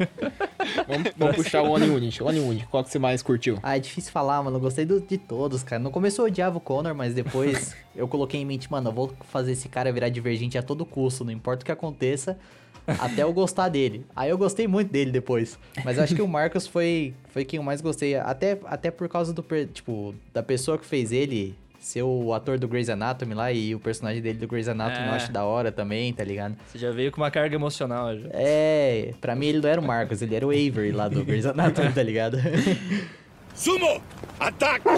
vamos, vamos puxar o One Unit. One Unit, qual que você mais curtiu? Ah, é difícil falar, mano. Eu gostei do- de todos, cara. No começo eu odiava o Connor, mas depois eu coloquei em mente, mano, eu vou fazer esse cara virar divergente a todo custo, não importa o que aconteça, até eu gostar dele. Aí eu gostei muito dele depois. Mas eu acho que o Marcos foi, foi quem eu mais gostei. Até, até por causa do, tipo, da pessoa que fez ele ser o ator do Grey's Anatomy lá e o personagem dele do Grey's Anatomy eu É. acho da hora também, tá ligado? Você já veio com uma carga emocional já. É, pra mim ele não era o Marcos, ele era o Avery lá do Grey's Anatomy, tá ligado? Sumo! Ataque!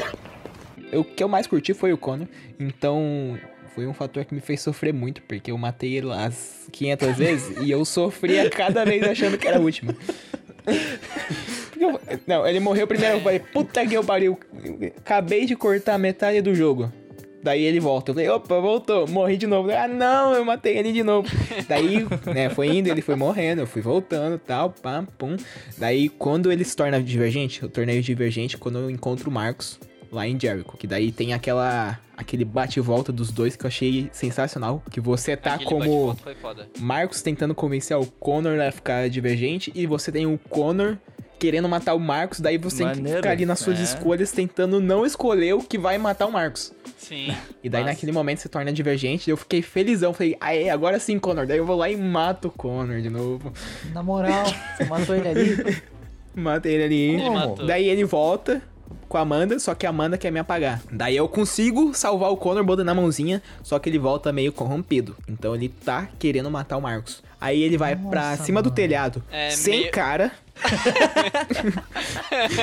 O que eu mais curti foi o Connor, então foi um fator que me fez sofrer muito, porque eu matei ele as 500 vezes e eu sofria cada vez achando que era a última. Eu- não, ele morreu primeiro, eu falei, puta que eu pariu, acabei de cortar metade do jogo. Daí ele volta, eu falei, opa, voltou, morri de novo. Ah, não, eu matei ele de novo. Daí, né, foi indo, ele foi morrendo, eu fui voltando, tal, pam, pum. Daí, quando ele se torna divergente, eu tornei divergente quando eu encontro o Marcos lá em Jericho. Que daí tem aquela aquele bate e volta dos dois que eu achei sensacional. Que você tá Aquele como bate-volta Foi foda. Marcos tentando convencer o Connor a ficar divergente e você tem o Connor querendo matar o Marcos, daí você tem que Maneiro, ficar ali nas suas é. escolhas tentando não escolher o que vai matar o Marcos. Sim. E daí naquele momento se torna divergente, eu fiquei felizão, falei, aê, agora sim, Connor. Daí eu vou lá e mato o Connor de novo. Na moral, você matou ele ali. Matei ele ali. Ele matou. Daí ele volta com a Amanda, só que a Amanda quer me apagar. Daí eu consigo salvar o Connor botando na mãozinha, só que ele volta meio corrompido. Então ele tá querendo matar o Marcos. Aí ele vai pra Nossa, cima do mano. telhado, É, sem meio- cara.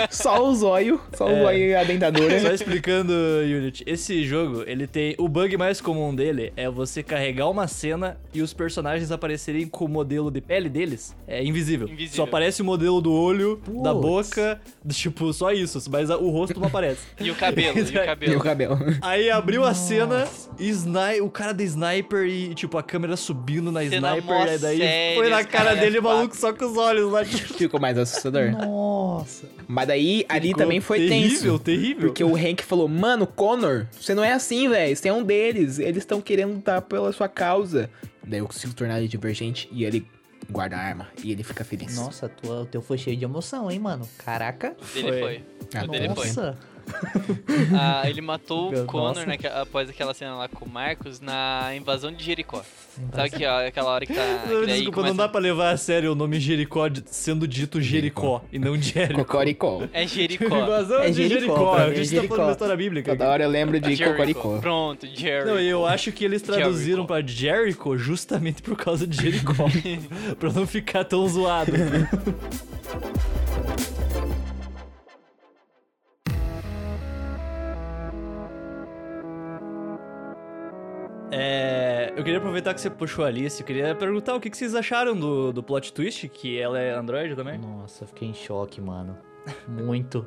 só o zóio, só o É. zóio e a dentadura. Só explicando, Unity, esse jogo, ele tem. O bug mais comum dele é você carregar uma cena e os personagens aparecerem com o modelo de pele deles. É invisível. Invisível. Só aparece o modelo do olho, da boca, tipo, só isso. Mas a- o rosto não aparece. E o cabelo, e o E o cabelo. cabelo. Aí abriu a cena, sni o cara da sniper e, tipo, a câmera subindo na Cena sniper. E daí foi na cara caras dele, o maluco só com os olhos lá. tipo, Ficou mais assustador. Nossa. Mas daí, ali Ficou também foi terrível, tenso. terrível. Porque o Hank falou, mano, Connor, você não é assim, velho. Você é um deles. Eles estão querendo lutar pela sua causa. Daí eu consigo tornar ele divergente e ele guarda a arma. E ele fica feliz. Nossa, tua, o teu foi cheio de emoção, hein, mano? Caraca. O dele Foi. foi. Ah, O dele foi. Nossa. Ah, ele matou Meu, o Connor nossa. naque- após aquela cena lá com o Marcos na invasão de Jericó. Sabe que, ó, aquela hora que tá. que Não, daí Desculpa, começa- não dá pra levar a sério o nome Jericó sendo dito Jericó e não Jerico. Cocoricó. É Jericó. Invasão É de Jericó, Jericó. pra A é gente tá Jericó. falando da história bíblica. Toda hora eu lembro de Jericho. Cocoricó. Pronto, Jerry. Não, eu acho que eles traduziram Jericho. pra Jericho justamente por causa de Jericó. pra não ficar tão zoado. É, eu queria aproveitar que você puxou a Alice, eu queria perguntar o que que vocês acharam do, do plot twist, que ela é Android também. Nossa, fiquei em choque, mano. Muito.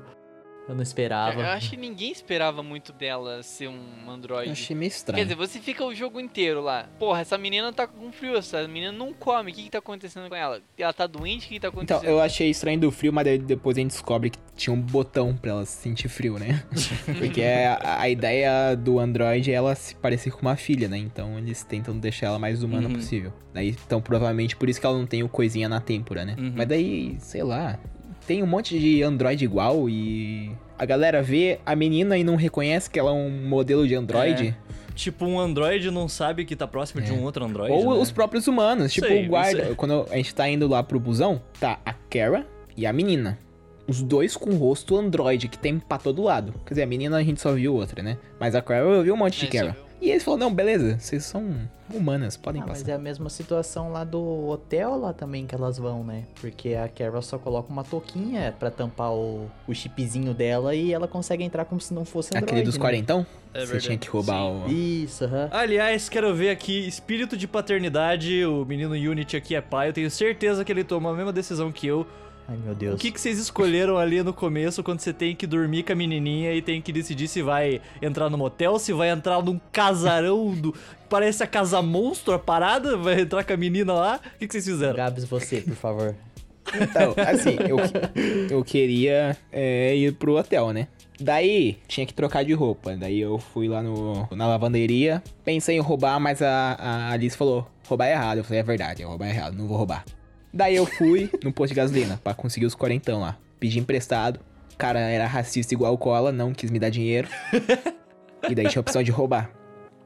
Eu não Eu esperava. acho que ninguém esperava muito dela ser um androide. Eu achei meio Quer estranho. dizer, você fica o jogo inteiro lá. Porra, essa menina tá com frio, essa menina não come. O que que tá acontecendo com ela? Ela tá doente? O que que tá Então, acontecendo? eu achei estranho do frio, mas depois a gente descobre que tinha um botão pra ela sentir frio, né? Porque a, a ideia do Android é ela se parecer com uma filha, né? Então eles tentam deixar ela mais humana Uhum. possível. Daí, então, provavelmente por isso que ela não tem o coisinha na têmpora, né? Uhum. Mas daí, sei lá, tem um monte de Android igual e a galera vê a menina e não reconhece que ela é um modelo de Android. Tipo, um Android não sabe que tá próximo de É. um outro Android. Ou né? os próprios humanos. Tipo, Sei, o guarda. Quando a gente tá indo lá pro busão, tá a Kara e a menina. Os dois com o rosto Android, que tem pra todo lado. Quer dizer, a menina a gente só viu outra, né? Mas a Kara eu vi um monte de É, Kara. E eles falaram, não, beleza, vocês são humanas, podem Ah, mas passar. é a mesma situação lá do hotel lá também que elas vão, né? Porque a Carol só coloca uma touquinha pra tampar o, o chipzinho dela e ela consegue entrar como se não fosse Android, Aquele dos né? quarentão? É Você verdade. tinha que roubar o... Isso, aham. Aliás, quero ver aqui, espírito de paternidade, o menino Unity aqui é pai, eu tenho certeza que ele tomou a mesma decisão que eu. Ai, meu Deus. O que, que vocês escolheram ali no começo, quando você tem que dormir com a menininha e tem que decidir se vai entrar no motel, se vai entrar num casarão do... Parece a casa monstro, a parada, vai entrar com a menina lá? O que, que vocês fizeram? Gabs, você, por favor. Então, assim, eu, eu queria é, ir pro hotel, né? Daí, tinha que trocar de roupa. Daí eu fui lá no, na lavanderia, pensei em roubar, mas a, a Alice falou, roubar é errado. Eu falei, é verdade, é roubar é errado, não vou roubar. Daí eu fui no posto de gasolina pra conseguir os quarentão lá. Pedi emprestado. O cara era racista igual o Cola, não quis me dar dinheiro. e daí tinha a opção de roubar.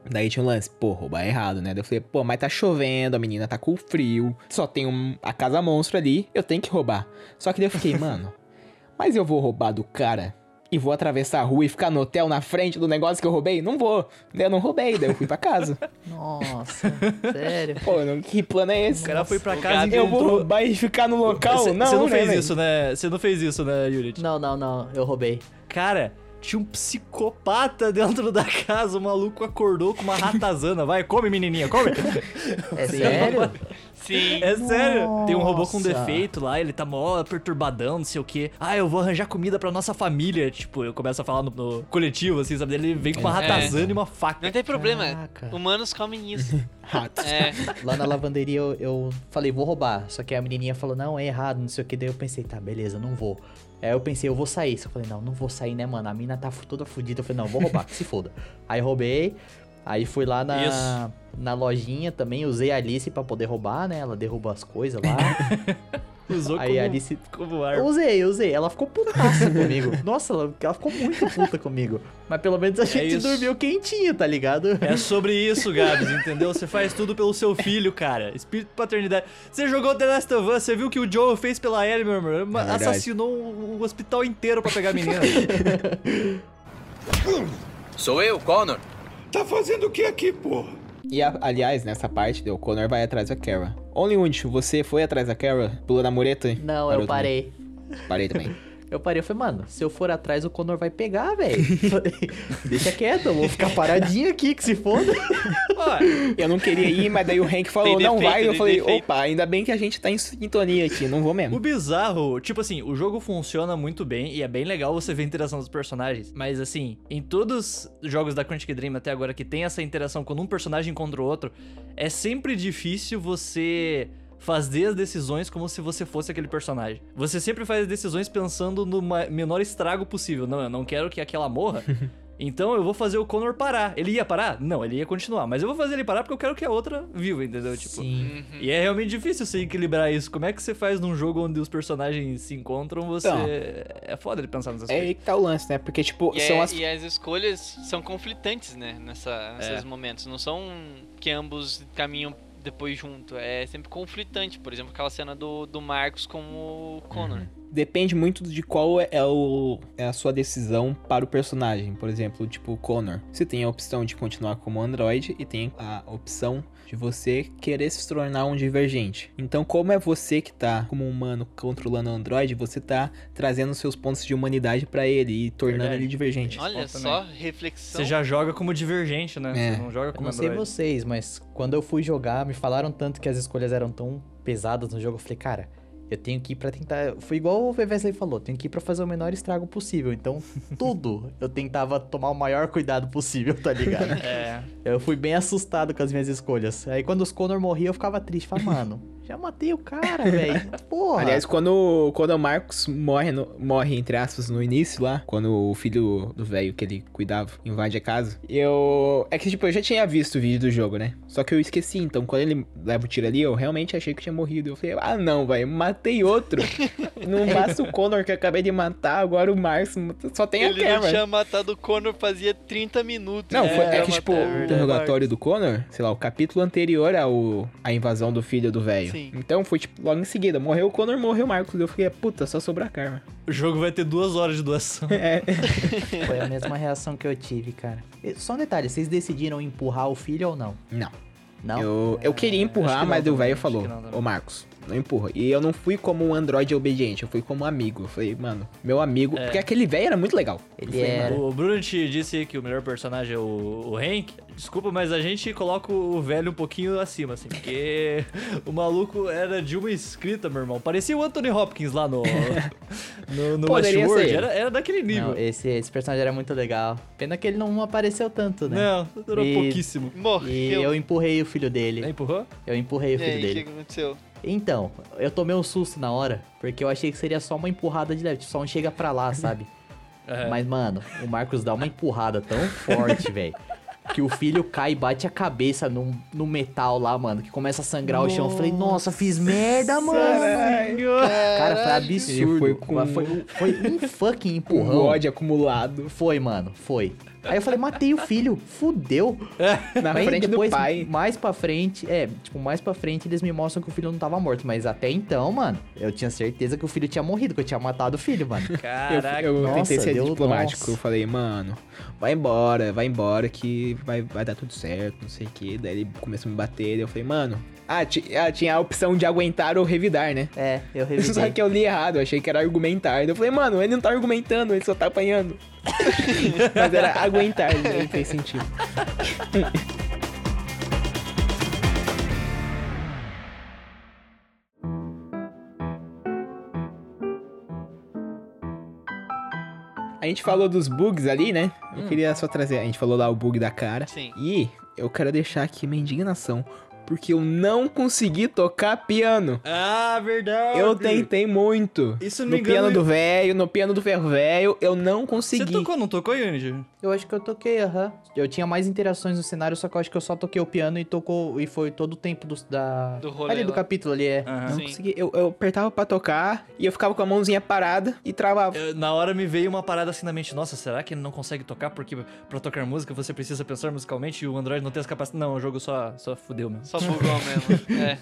Daí tinha um lance, pô, roubar é errado, né? Daí eu falei, pô, mas tá chovendo, a menina tá com frio, só tem um, a casa monstro ali, eu tenho que roubar. Só que daí eu fiquei, mano, mas eu vou roubar do cara e vou atravessar a rua e ficar no hotel na frente do negócio que eu roubei? Não vou. Daí eu não roubei, daí eu fui pra casa. Nossa, sério. Pô, não- que plano é esse? O cara foi pra casa e Eu vou roubar e ficar no local? Você não, você não né, fez velho? isso, né? Você não fez isso, né, Unity? Não, não, não, eu roubei. Cara, tinha um psicopata dentro da casa. O maluco acordou com uma ratazana. Vai, come, menininha, come. É sério? Sim. É sério. Tem um robô com Nossa. defeito lá, ele tá mó perturbadão, não sei o quê. Ah, eu vou arranjar comida pra nossa família. Tipo, eu começo a falar no, no coletivo, assim, sabe? Ele vem com uma É. ratazana e uma faca. Não tem problema. Caraca. Humanos comem isso. Ratos. É. Lá na lavanderia eu, eu falei, vou roubar. Só que a menininha falou, não, é errado, não sei o que. Daí eu pensei, tá, beleza, não vou. Aí eu pensei, eu vou sair. Só que eu falei, não, não vou sair, né, mano? A mina tá toda fodida. Eu falei, não, vou roubar, que se foda. Aí roubei. Aí fui lá na, Isso. Na lojinha também, usei a Alice pra poder roubar, né? Ela derrubou as coisas lá. Usou Aí como, a Alice. como Eu arma. usei, usei. Ela ficou putaça comigo. Nossa, ela, ela ficou muito puta comigo. Mas pelo menos a gente É isso. dormiu quentinho, tá ligado? É sobre isso, Gabs, entendeu? Você faz tudo pelo seu filho, cara. Espírito de paternidade. Você jogou The Last of Us, você viu o que o Joel fez pela Ellie, meu irmão? É. Assassinou o, o hospital inteiro pra pegar a menina. Sou eu, Connor. Tá fazendo o que aqui, porra? E a- aliás, nessa parte, o Connor vai atrás da Kara. Only você foi atrás da Kara? Pulou na mureta? Não, Parou eu parei. também? Parei também. Eu parei, eu falei, mano, se eu for atrás, o Conor vai pegar, velho. Falei, Deixa quieto, eu vou ficar paradinho aqui, que se foda. Eu não queria ir, mas daí o Hank falou, Tem não defeito, vai. Eu falei, defeito. opa, ainda bem que a gente tá em sintonia aqui, não vou O mesmo. bizarro, tipo assim, o jogo funciona muito bem e é bem legal você ver a interação dos personagens. Mas assim, em todos os jogos da Quantic Dream até agora que tem essa interação quando um personagem contra o outro, é sempre difícil você fazer as decisões como se você fosse aquele personagem. Você sempre faz as decisões pensando no menor estrago possível. Não, eu não quero que aquela morra. Então eu vou fazer o Connor parar. Ele ia parar? Não, ele ia continuar. Mas eu vou fazer ele parar porque eu quero que a outra viva, entendeu? Tipo, Sim. e é realmente difícil você equilibrar isso. Como é que você faz num jogo onde os personagens se encontram? Você. Então. é foda de pensar nessas É coisas. aí que tá o lance, né? Porque, tipo, E, são é- as. e as escolhas são conflitantes, né? Nessa, nesses É. momentos. Não são que ambos caminham depois junto. É sempre conflitante. Por exemplo, aquela cena do, do Marcos com o Connor. Depende muito de qual é, o, é a sua decisão para o personagem. Por exemplo, tipo o Connor. Você tem a opção de continuar como Android e tem a opção de você querer se tornar um divergente. Então, como é você que tá como humano controlando o Android, você tá trazendo seus pontos de humanidade para ele e tornando Verdade. ele divergente. Olha ponto só, reflexão. Você já joga como divergente, né? É. Você não joga Eu como não sei Android. vocês, mas quando eu fui jogar, me falaram tanto que as escolhas eram tão pesadas no jogo. Eu falei, cara, eu tenho que ir pra tentar. Foi igual o Wesley falou, tenho que ir pra fazer o menor estrago possível. Então, tudo eu tentava tomar o maior cuidado possível, tá ligado? É. Eu fui bem assustado com as minhas escolhas. Aí quando os Connor morriam, eu ficava triste. Falei, mano, já matei o cara, velho. Porra. Aliás, quando, quando o Marcos morre, no- morre, entre aspas, no início lá, quando o filho do velho que ele cuidava invade a casa, eu. É que, tipo, eu já tinha visto o vídeo do jogo, né? Só que eu esqueci, então quando ele leva o tiro ali, eu realmente achei que tinha morrido. Eu falei, ah, não, velho, matei outro. não basta o Connor que eu acabei de matar, agora o Marcos só tem a Ele não Cameron. tinha matado o Connor fazia 30 minutos. Não, foi, é, que, tipo, o interrogatório do Connor, sei lá, o capítulo anterior ao a invasão do filho do velho. Sim. Então foi, tipo, logo em seguida. Morreu o Connor, morreu o Marcos. Eu fiquei, puta, só sobrou a Karma. O jogo vai ter duas horas de duração. É. Foi a mesma reação que eu tive, cara. Só um detalhe, vocês decidiram empurrar o filho ou não? Não. Não? Eu, eu queria acho empurrar, mas o velho falou, ô Marcos, não empurra. E eu não fui como um androide obediente, eu fui como um amigo. Eu falei, mano, meu amigo. É. Porque aquele velho era muito legal. Ele falei, era. mano, O Bruno te disse que o melhor personagem é o, o Hank. Desculpa, mas a gente coloca o velho um pouquinho acima, assim, porque o maluco era de uma escrita, meu irmão. Parecia o Anthony Hopkins lá no. no, no Poderia Westworld. ser. Era, era daquele nível. Não, esse, esse personagem era muito legal. Pena que ele não apareceu tanto, né? Não, durou E- pouquíssimo. E Morreu. eu empurrei o filho dele. Nem empurrou? Eu empurrei o E filho aí, o que dele. que aconteceu? Então, eu tomei um susto na hora, porque eu achei que seria só uma empurrada de leve, tipo, só um chega pra lá, sabe? É. Mas, mano, o Marcos dá uma empurrada tão forte, velho. Que o filho cai e bate a cabeça no, no metal lá, mano. Que começa a sangrar o chão. Eu falei, nossa, fiz merda, mano. Cara, foi absurdo. Ele foi com- Foi, foi um fucking com empurrão. ódio acumulado Foi, mano, foi. Aí eu falei, matei o filho, fudeu. na Aí frente depois, do pai. mais pra frente, é, tipo, mais pra frente eles me mostram que o filho não tava morto. Mas até então, mano, eu tinha certeza que o filho tinha morrido, que eu tinha matado o filho, mano. Eu, Caraca. eu nossa, tentei ser deu- diplomático. nossa. Eu falei, mano, vai embora, vai embora que vai, vai dar tudo certo, não sei o que. Daí ele começou a me bater. Daí eu falei, mano. Ah, ah, tinha a opção de aguentar ou revidar, né? É, eu Só revidei. que eu li errado, eu achei que era argumentar. Daí eu falei, mano, ele não tá argumentando, ele só tá apanhando. Mas era aguentar, não fez sentido. A gente falou dos bugs ali, né? Eu queria só trazer. A gente falou lá o bug da cara. Sim. E eu quero deixar aqui minha indignação. Porque eu não consegui tocar piano. Ah, verdade. Eu tentei muito. Se não no me engano, piano do velho, no piano do ferro velho, eu não Você consegui. tocou, não tocou, Yanji? Eu acho que eu toquei, aham. Eu tinha mais interações no cenário, só que eu acho que eu só toquei o piano e tocou. E foi todo o tempo do, da. Do rolê ali do lá. capítulo ali, é. Não Sim. consegui. Eu, eu apertava pra tocar e eu ficava com a mãozinha parada e travava. Eu- Na hora me veio uma parada assim na mente, nossa, será que ele não consegue tocar? Porque pra tocar música você precisa pensar musicalmente e o Android não tem essa capacidade. Não, o jogo só, só fudeu mesmo. Só bugou mesmo. É.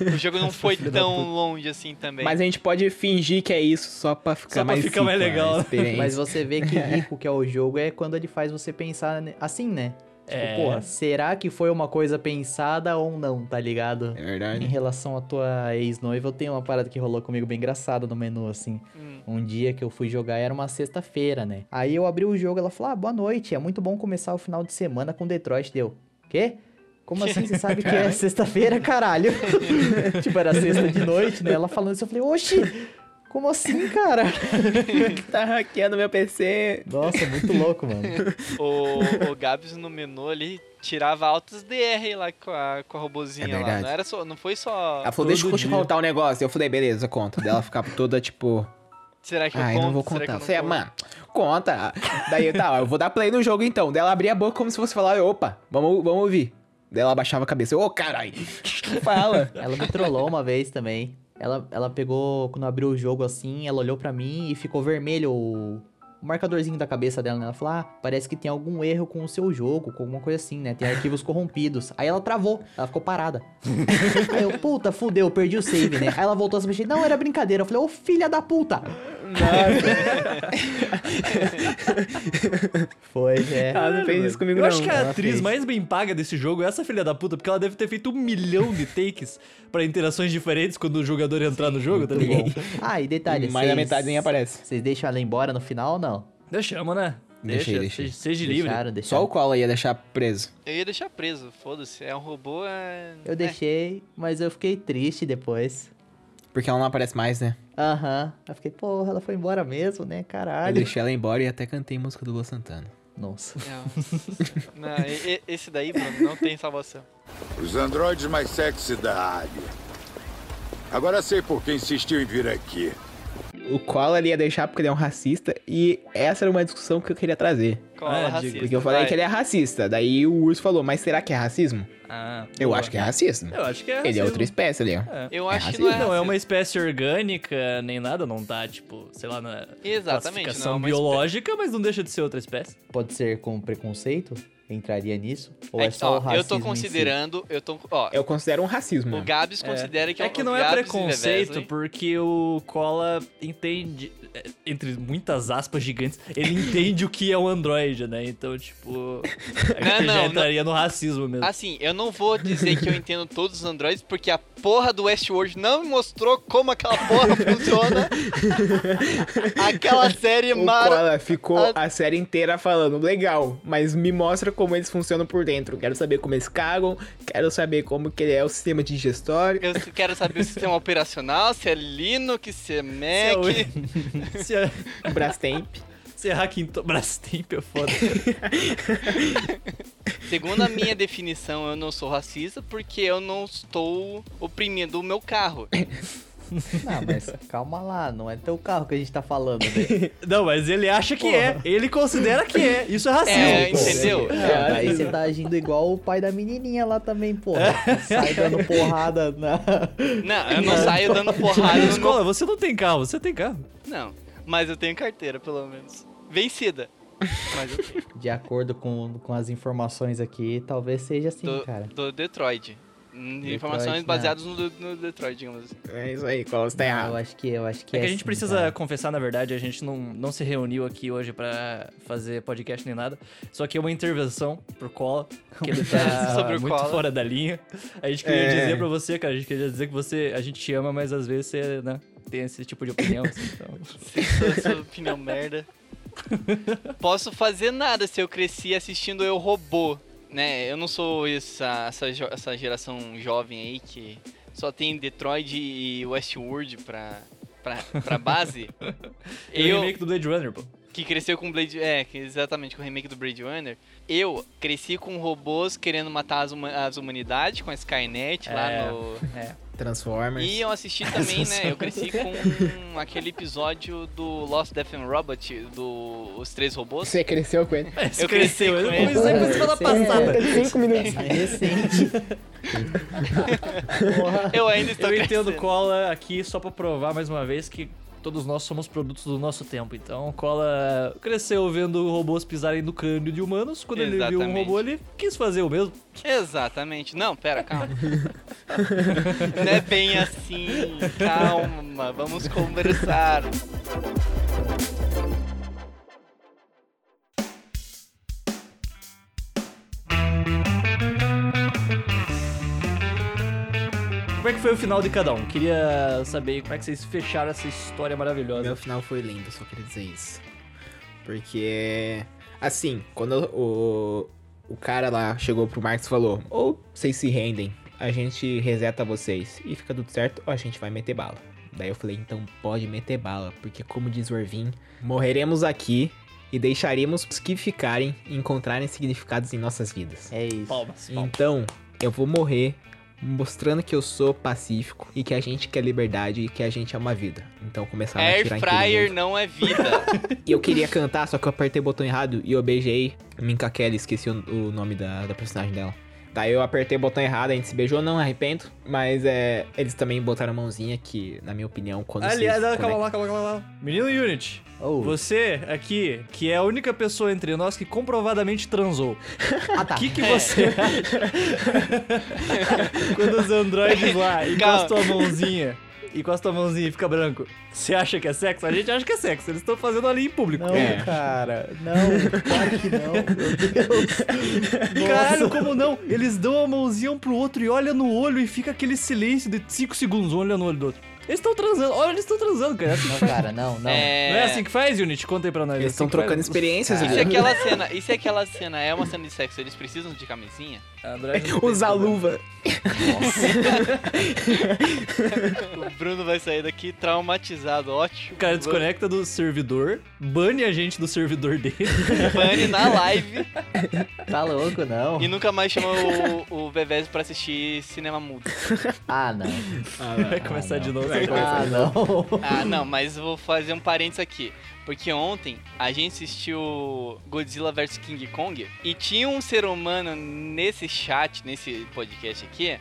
O jogo não foi tão longe assim também. Mas a gente pode fingir que é isso só pra ficar Só pra mais ficar mais legal. Mas você vê que rico que é o jogo é quando ele faz você pensar assim, né? Tipo, É. porra, será que foi uma coisa pensada ou não, tá ligado? É Em verdade. relação à tua ex-noiva, eu tenho uma parada que rolou comigo bem engraçada no menu, assim. Hum. Um dia que eu fui jogar era uma sexta-feira, né? Aí eu abri o jogo, ela falou: Ah, boa noite, é muito bom começar o final de semana com Detroit. Deu. Quê? Como assim você sabe que é sexta-feira, caralho? tipo, era sexta de noite, né? Ela falando isso, eu falei, oxi, como assim, cara? tá hackeando meu PC. Nossa, muito louco, mano. O, o Gabs no menu ali tirava altos DR lá com a, com a robozinha É lá. verdade. Não, era só, não foi só. Ela falou, deixa eu te contar um negócio. Eu falei, beleza, conta. Daí ela ficava toda, tipo... Será que eu Ai, conto? não vou Será que contar. eu Eu não falei, conto? mano, conta. Daí, tá, eu vou dar play no jogo então. Daí ela abria a boca como se fosse falar, opa, vamos, vamos ouvir. Daí ela baixava a cabeça, ô, caralho, fala. Ela me trollou uma vez também. Ela, ela pegou, quando abriu o jogo assim, ela olhou pra mim e ficou vermelho o, o marcadorzinho da cabeça dela, né? Ela falou, ah, parece que tem algum erro com o seu jogo, com alguma coisa assim, né? Tem arquivos corrompidos. Aí ela travou, ela ficou parada. Aí eu, puta, fudeu, perdi o save, né? Aí ela voltou a se mexer, não, era brincadeira. Eu falei, ô filha da puta! Foi, é. Ela não fez isso comigo Eu não. acho que a ela atriz fez. mais bem paga desse jogo é essa filha da puta, porque ela deve ter feito um milhão de takes pra interações diferentes quando o jogador entrar no jogo, tá ligado? Ah, e detalhe, Mais da vocês- metade nem aparece. Vocês deixam ela embora no final ou não? Deixamos, né? Deixei, Deixa, deixei. seja- Seja livre. Deixaram, Só o Cola ia deixar preso. Eu ia deixar preso, foda-se. É um robô, é. Eu é. deixei, mas eu fiquei triste depois. Porque ela não aparece mais, né? Aham. Eu fiquei, porra, ela foi embora mesmo, né? Eu Caralho. deixei ela embora e até cantei música do Lua Santana. Nossa. Não, não esse daí, Bruno, não tem salvação. Os androides mais sexy da área. Agora sei por que insistiu em vir aqui. O Cola ele ia deixar porque ele é um racista e essa era uma discussão que eu queria trazer. Qual Ah, é diga. racista? Porque eu falei Vai. que ele é racista. Daí o Urso falou, mas será que é racismo? Ah, Eu boa. acho que é racismo. Eu acho que é. Ele é racismo. outra espécie ali, ó. É. Eu É acho que não é racismo. Não, é racismo. uma espécie orgânica, nem nada, não tá, tipo, sei lá, na Exatamente, classificação não, é uma biológica, mas não deixa de ser outra espécie. Pode ser com preconceito? Entraria nisso? Ou é, É só ó, o racismo eu tô em si? considerando, eu tô, ó, Eu considero um racismo. o Gabs considera que é um- que não é Gabs preconceito, porque o Cola entende, é, entre muitas aspas gigantes, ele entende o que é um androide, né? Então, tipo, que Não, já não, entraria no racismo mesmo. Assim, eu não vou dizer que eu entendo todos os androides, porque a porra do Westworld não me mostrou como aquela porra funciona. aquela série O mara... Cola ficou a- a série inteira falando, legal, mas me mostra como eles funcionam por dentro. Quero saber como eles cagam, quero saber como que é o sistema digestório. Eu quero saber o sistema operacional, se é Linux, se é Se é Mac. o- se é, Brastemp. se é Hackintosh, Brastemp é foda. Segundo a minha definição, eu não sou racista porque eu não estou oprimindo o meu carro. Não, mas calma lá, não é teu carro que a gente tá falando, né? Não, mas ele acha que é, ele considera que é, isso é racismo. É, entendeu? É, daí você tá agindo igual o pai da menininha lá também, porra. Sai dando porrada na... Não, eu não saio dando porrada meu... escola, você não tem carro, você tem carro. Não, mas eu tenho carteira, pelo menos. Vencida. Mas eu tenho. De acordo com, com as informações aqui, talvez seja assim, do, cara. do Detroit. Hum, Detroit, Informações né? baseadas no, no Detroit, digamos assim. É isso aí, Cola, você tá Eu errado. acho que, eu acho que É é que a gente assim, precisa cara. confessar, na verdade, a gente não, não se reuniu aqui hoje pra fazer podcast nem nada. Só que é uma intervenção pro Cola, que ele tá Sobre muito Cola. fora da linha. A gente queria É. dizer pra você, cara, a gente queria dizer que você, a gente te ama, mas às vezes você, né, tem esse tipo de opinião. assim, então. Se sua opinião merda. Posso fazer nada se eu cresci assistindo Eu Robô, né? Eu não sou essa, essa, essa geração jovem aí que só tem Detroit e Westworld pra, pra, pra base. E o eu, remake do Blade Runner, pô. que cresceu com Blade... É, exatamente, com o remake do Blade Runner. Eu cresci com robôs querendo matar as, as humanidades com a Skynet lá É. no... É. Transformers. E eu assisti também, né? Eu cresci com aquele episódio do Lost Death and Robot, do Os Três Robôs. Você cresceu com ele. Você Eu cresci cresceu, com eu ele. comecei por semana passada. Cinco minutos. É recente. Eu ainda estou Eu entendo crescendo. Cola aqui só pra provar mais uma vez que todos nós somos produtos do nosso tempo. Então, Cola cresceu vendo robôs pisarem no crânio de humanos. Quando ele viu um Exatamente. robô, ele quis fazer o mesmo. Exatamente. Não, pera, calma. Não é bem assim. Calma, vamos conversar. Como é que foi o final de cada um? Queria saber como é que vocês fecharam essa história maravilhosa. Meu final foi lindo, só queria dizer isso. Porque, assim, quando o, o cara lá chegou pro Marcos e falou: ou vocês se rendem, a gente reseta vocês e fica tudo certo, ou a gente vai meter bala. Daí eu falei: então pode meter bala, porque como diz o Orvin, morreremos aqui e deixaremos os que ficarem encontrarem significados em nossas vidas. É isso. Palmas, palmas. Então, eu vou morrer mostrando que eu sou pacífico e que a gente quer liberdade e que a gente ama a vida. Então começaram a tirar fryer não é vida. E eu queria cantar, só que eu apertei o botão errado e eu beijei Minka Kelly, esqueci o, o nome da, da personagem dela. Daí eu apertei o botão errado, a gente se beijou, não arrependo. Mas é. Eles também botaram a mãozinha que, na minha opinião, quando Aliás, vocês ah, calma lá, calma lá, calma lá. Menino Unity, Oh. você aqui, que é a única pessoa entre nós que comprovadamente transou. Ah, tá. O que, que você acha? Quando os androides lá encostam a mãozinha, encosta a mãozinha e fica branco. Você acha que é sexo? A gente acha que é sexo. Eles estão fazendo ali em público. Não, É. cara. Não, claro que não. Meu Deus. Caralho, Nossa. como não? Eles dão a mãozinha um pro outro e olham no olho e fica aquele silêncio de 5 segundos, um olhando no olho do outro. Eles estão transando. Olha, eles estão transando, cara. Não, cara, não, não. É... Não é assim que faz, Unity? Conta aí pra nós. Eles É assim estão trocando faz? experiências E se aquela cena, e se aquela cena é uma cena de sexo, eles precisam de camisinha? Não tem Usar luva. O Bruno vai sair daqui traumatizado, ótimo. O cara desconecta do servidor, bane a gente do servidor dele. Bane na live Tá louco, não. e nunca mais chama o, o Bevés pra assistir cinema mudo. Ah, não. Vai começar de novo. Ah, não. Ah, não, mas vou fazer um parênteses aqui. Porque ontem a gente assistiu Godzilla vs King Kong e tinha um ser humano nesse chat, nesse podcast aqui,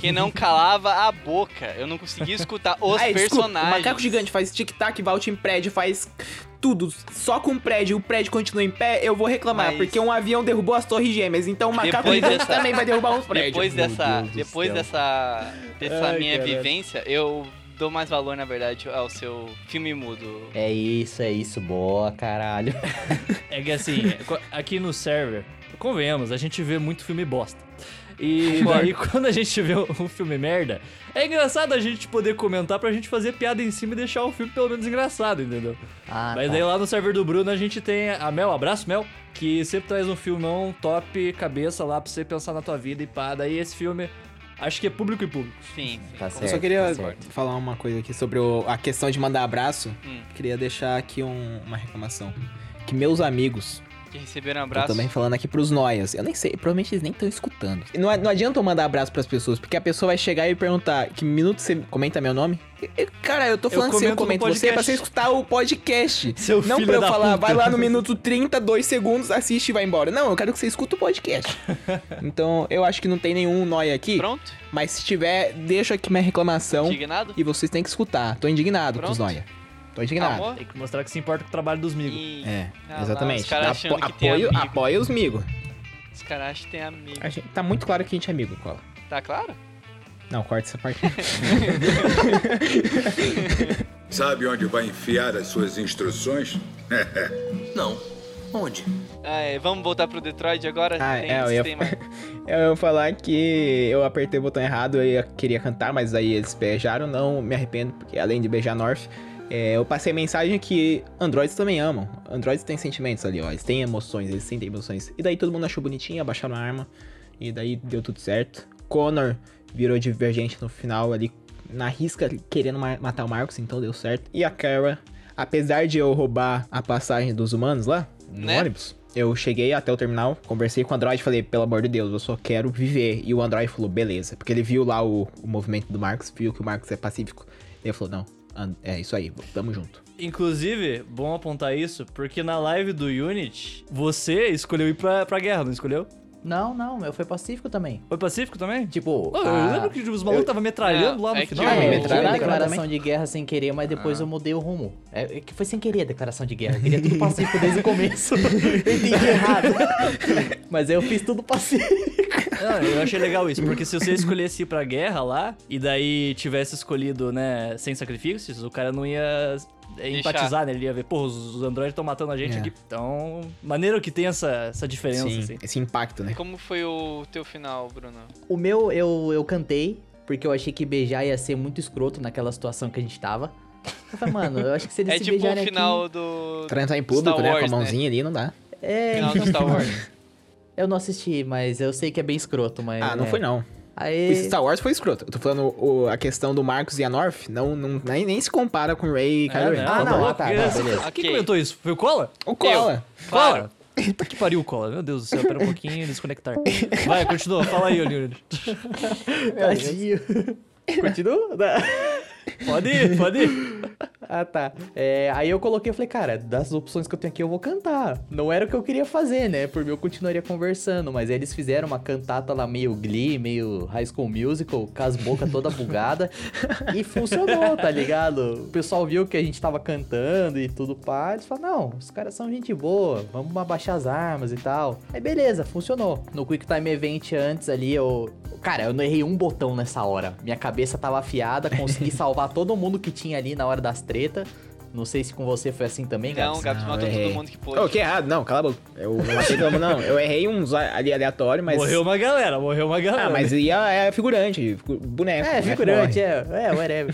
que não calava a boca. Eu não conseguia escutar os desculpa, personagens. o macaco gigante faz tic-tac, volta em prédio, faz tudo. Só com o prédio, o prédio continua em pé, eu vou reclamar. Mas- Porque um avião derrubou as torres gêmeas, então o macaco Depois gigante dessa- também vai derrubar uns prédios. Depois dessa, depois céu. dessa, dessa Ai, minha vivência, eu dou mais valor, na verdade, ao seu filme mudo. É isso, é isso. Boa, caralho. É que assim, aqui no server, convenhamos, a gente vê muito filme bosta. E daí, quando a gente vê um filme merda, é engraçado a gente poder comentar pra gente fazer piada em cima e deixar o filme pelo menos engraçado, entendeu? Ah, Mas tá. daí lá no server do Bruno a gente tem a Mel, abraço Mel, que sempre traz um filmão top, cabeça lá pra você pensar na tua vida e pá. Daí esse filme, acho que é público e público. Sim, sim. Tá Eu certo. só queria tá certo. falar uma coisa aqui sobre o- a questão de mandar abraço. Hum. Queria deixar aqui um- uma reclamação. Que meus amigos, Que receberam um tô abraço. também falando aqui pros noias, eu nem sei, provavelmente eles nem estão escutando. Não, a- não adianta eu mandar abraço pras pessoas, porque a pessoa vai chegar e perguntar que minuto você comenta meu nome? Cara, eu tô falando que você comento você é pra você escutar o podcast. Seu não filho pra eu da falar, puta. vai lá no minuto 30, 2 segundos, assiste e vai embora. Não, eu quero que você escuta o podcast. então, eu acho que não tem nenhum nóia aqui, Pronto? mas se tiver, deixa aqui minha reclamação. Indignado? E vocês têm que escutar. Tô indignado com os Pronto. Tô indignado. Amor? Tem que mostrar que se importa com o trabalho dos amigos. E... É, Ah lá, exatamente. os caras achando Apo- apoio, amigo. apoia os amigos. Os caras acham que tem amigo. A gente, tá muito claro que a gente é amigo, Cola. Tá claro? Não, corta essa parte. Sabe onde vai enfiar as suas instruções? Não. Onde? Ah, é, vamos voltar pro Detroit agora? Ah, Tem- é, eu ia- Eu ia falar que eu apertei o botão errado, eu ia- queria cantar, mas aí eles beijaram, não me arrependo, porque além de beijar North, é, eu passei a mensagem que androids também amam. Androids têm sentimentos ali, ó, eles têm emoções, eles sentem emoções. E daí todo mundo achou bonitinho, abaixaram a arma, e daí deu tudo certo. Connor virou divergente no final ali, na risca, querendo ma- matar o Marcos, então deu certo. E a Kara, apesar de eu roubar a passagem dos humanos lá, no Né? ônibus, eu cheguei até o terminal, conversei com o Android e falei, pelo amor de Deus, eu só quero viver. E o Android falou, beleza. Porque ele viu lá o, o movimento do Marcos, viu que o Marcos é pacífico. Ele falou, não, é isso aí, tamo junto. Inclusive, bom apontar isso, porque na live do Unity, você escolheu ir pra, pra guerra, não escolheu? Não, não, meu foi pacífico também. Foi pacífico também? Tipo, Pô, eu a- lembro que os malucos estavam metralhando É, lá no é que final. eu- Ah, me eu fiz a declaração de guerra sem querer, mas depois eu mudei o rumo. É, é que foi sem querer a declaração de guerra. Eu queria tudo pacífico desde o começo. eu entendi errado. mas eu fiz tudo pacífico. Não, eu achei legal isso, porque se você escolhesse ir pra guerra lá, e daí tivesse escolhido, né, sem sacrifícios, o cara não ia empatizar, né? Ele ia ver, pô, os, androides estão matando a gente É. aqui. Então, maneiro que tem essa, essa diferença, Sim, assim. esse impacto, né? Como foi o teu final, Bruno? O meu, eu, eu cantei, porque eu achei que beijar ia ser muito escroto naquela situação que a gente tava. Eu falei, mano, eu acho que se eles É se tipo o beijarem final aqui... do. Transar em público, Star né? Wars, com a mãozinha ali, não dá. É, Final do Star Wars. eu não assisti, mas eu sei que é bem escroto, mas... Ah, não é. foi não. Aí. Esse Star Wars foi escroto. Eu tô falando o- a questão do Marcos e a North, não, não, nem, nem se compara com o Ray e Kylo Ren. Ah, não, tá ah, tá, tá, beleza. Quem Ok. comentou isso? Foi o Cola? O Cola. Cola? Puta que pariu, Cola. Meu Deus do céu, pera um pouquinho e desconectar. Vai, continua. Fala aí, Leonid. Tadinho. Continua? Pode ir, pode ir. Ah, tá. É, aí eu coloquei, eu falei, cara, das opções que eu tenho aqui, eu vou cantar. Não era o que eu queria fazer, né? Por mim, eu continuaria conversando. Mas aí eles fizeram uma cantata lá meio Glee, meio High School Musical, com as bocas toda bugada. e funcionou, tá ligado? O pessoal viu que a gente tava cantando e tudo pá. Eles falaram, não, os caras são gente boa, vamos abaixar as armas e tal. Aí beleza, funcionou. No Quick Time Event antes ali, eu... Cara, eu não errei um botão nessa hora. Minha cabeça tava afiada, consegui salvar todo mundo que tinha ali na hora das treta. Não sei se com você foi assim também, Não, Gabs. Gabs Não, matou errei. todo mundo que pôde. Ô, que errado, não, cala a boca. Eu não matei todo mundo, não. Eu errei uns ali aleatório, mas. Morreu uma galera, morreu uma galera. Ah, mas ia, é figurante, figu- boneco. É, boneco figurante, é, é, whatever.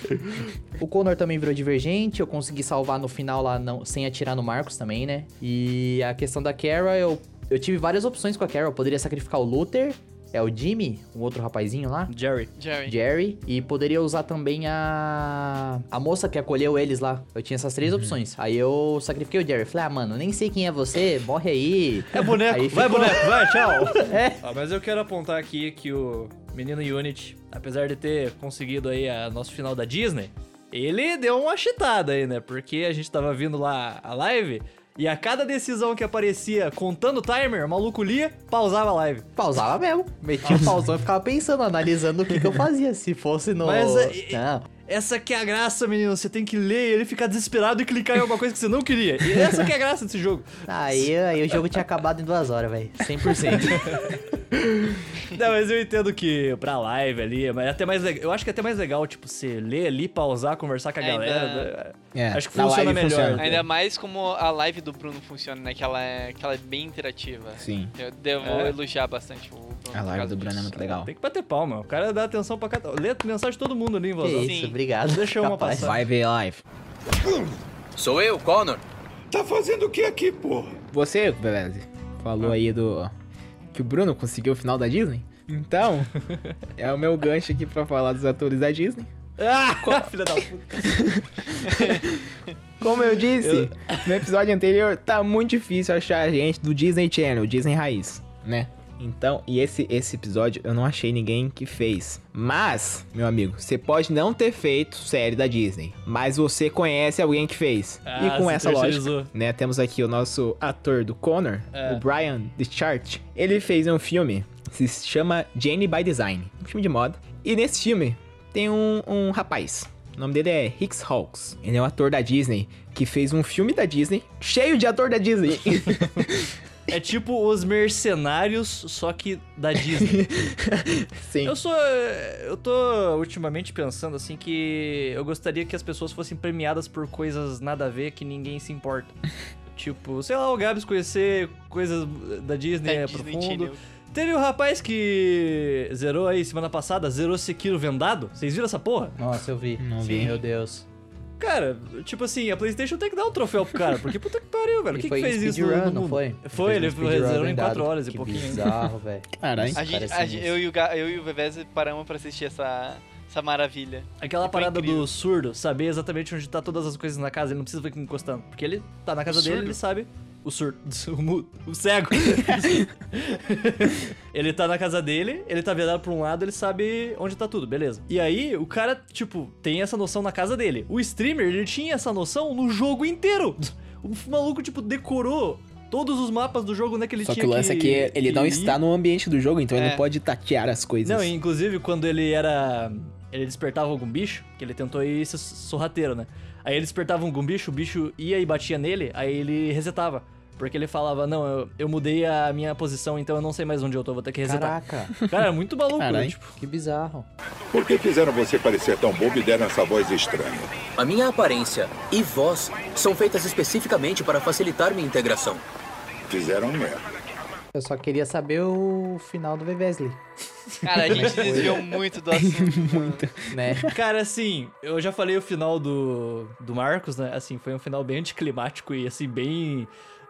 o Connor também virou divergente, eu consegui salvar no final lá não, sem atirar no Marcos também, né? E a questão da Kara, eu, eu tive várias opções com a Kara. Eu poderia sacrificar o Luther, é o Jimmy, um outro rapazinho lá. Jerry. Jerry. Jerry, e poderia usar também a. A moça que acolheu eles lá. Eu tinha essas Uhum. três opções. Aí eu sacrifiquei o Jerry. Falei, ah, mano, nem sei quem é você, morre aí. É boneco. Aí vai, ficou- boneco. Vai, tchau. É. Ah, mas eu quero apontar aqui que o menino Unity, apesar de ter conseguido aí a nosso final da Disney, ele deu uma chitada aí, né? Porque a gente tava vindo lá a live e a cada decisão que aparecia contando o timer, o maluco lia, pausava a live. Pausava mesmo. Metia o pausão e ficava pensando, analisando o que, que eu fazia. Se fosse no. Mas, é- Não. Essa que é a graça, menino. Você tem que ler ele ficar desesperado e clicar em alguma coisa que você não queria. E essa que é a graça desse jogo. Aí, aí o jogo tinha acabado em duas horas, velho. 100%. Não, mas eu entendo que pra live ali, mas é até mais legal. Eu acho que é até mais legal, tipo, você ler ali, pausar, conversar com a Ainda- galera. É, Acho que na funciona live melhor. funciona. Ainda mais como a live do Bruno funciona, né? Que ela é, que ela é bem interativa. Sim. Eu devo É. elogiar bastante o Bruno. A live do Bruno é disso. muito legal. Tem que bater palma. O cara dá atenção pra cada. Lê a mensagem de todo mundo ali em voz que alta. isso, Sim. obrigado. Deixa uma passar. Vai ver live. Sou eu, Connor. Tá fazendo o que aqui, porra? Você, Beleze, falou aí do. Que o Bruno conseguiu o final da Disney. Então, é o meu gancho aqui pra falar dos atores da Disney. Ah, filha da puta. Como eu disse no episódio anterior, tá muito difícil achar gente do Disney Channel, Disney Raiz, né? Então, e esse, esse episódio eu não achei ninguém que fez. Mas, meu amigo, você pode não ter feito série da Disney, mas você conhece alguém que fez. Ah, e com essa lógica, né, temos aqui o nosso ator do Connor, É. o Brian Deschart. Ele fez um filme, se chama Jane by Design, um filme de moda. E nesse filme tem um, um rapaz. O nome dele é Hicks Hawks. Ele é um ator da Disney que fez um filme da Disney, cheio de ator da Disney. É tipo os mercenários, só que da Disney. Sim. Eu sou. Eu tô ultimamente pensando assim que eu gostaria que as pessoas fossem premiadas por coisas nada a ver que ninguém se importa. Tipo, sei lá, o Gabs conhecer coisas da Disney É, Disney profundo. Channel. Teve o rapaz que zerou aí semana passada, zerou Sekiro vendado. Vocês viram essa porra? Nossa, eu vi. Não Sim, vi. Meu Deus. Cara, tipo assim, a PlayStation tem que dar um troféu pro cara, porque puta que pariu, velho. Ele Quem que fez isso speedrun, no, não foi? Foi, ele zerou em vendado. 4 horas e que pouquinho. bizarro, velho. Caralho. A gente, a eu, e o, eu e o Bebez paramos pra assistir essa, essa maravilha. Aquela parada incrível. do surdo, saber exatamente onde tá todas as coisas na casa, ele não precisa ficar encostando. Porque ele tá na casa O dele, surdo? ele sabe. O surdo. O, o cego. ele tá na casa dele, ele tá virado pra um lado, ele sabe onde tá tudo, beleza. E aí, o cara, tipo, tem essa noção na casa dele. O streamer, ele tinha essa noção no jogo inteiro. O maluco, tipo, decorou todos os mapas do jogo, né, que ele Só que tinha o lance é que ele não ir. está no ambiente do jogo, então ele É. não pode tatear as coisas. Não, inclusive quando ele era. Ele despertava algum bicho, que ele tentou ir ser sorrateiro, né? Aí ele despertava algum bicho, o bicho ia e batia nele, aí ele resetava. Porque ele falava, não, eu, eu mudei a minha posição, então eu não sei mais onde eu tô, vou ter que resetar. Caraca, Cara, é muito maluco, né? Caralho. Tipo, que bizarro. Por que fizeram você parecer tão bobo e deram essa voz estranha? A minha aparência e voz são feitas especificamente para facilitar minha integração. Fizeram merda. Eu só queria saber o final do Wesley, Cara, a gente desviou muito do assunto. muito. né? Cara, assim, eu já falei o final do, do Marcos, né? Assim, foi um final bem anticlimático e, assim, bem.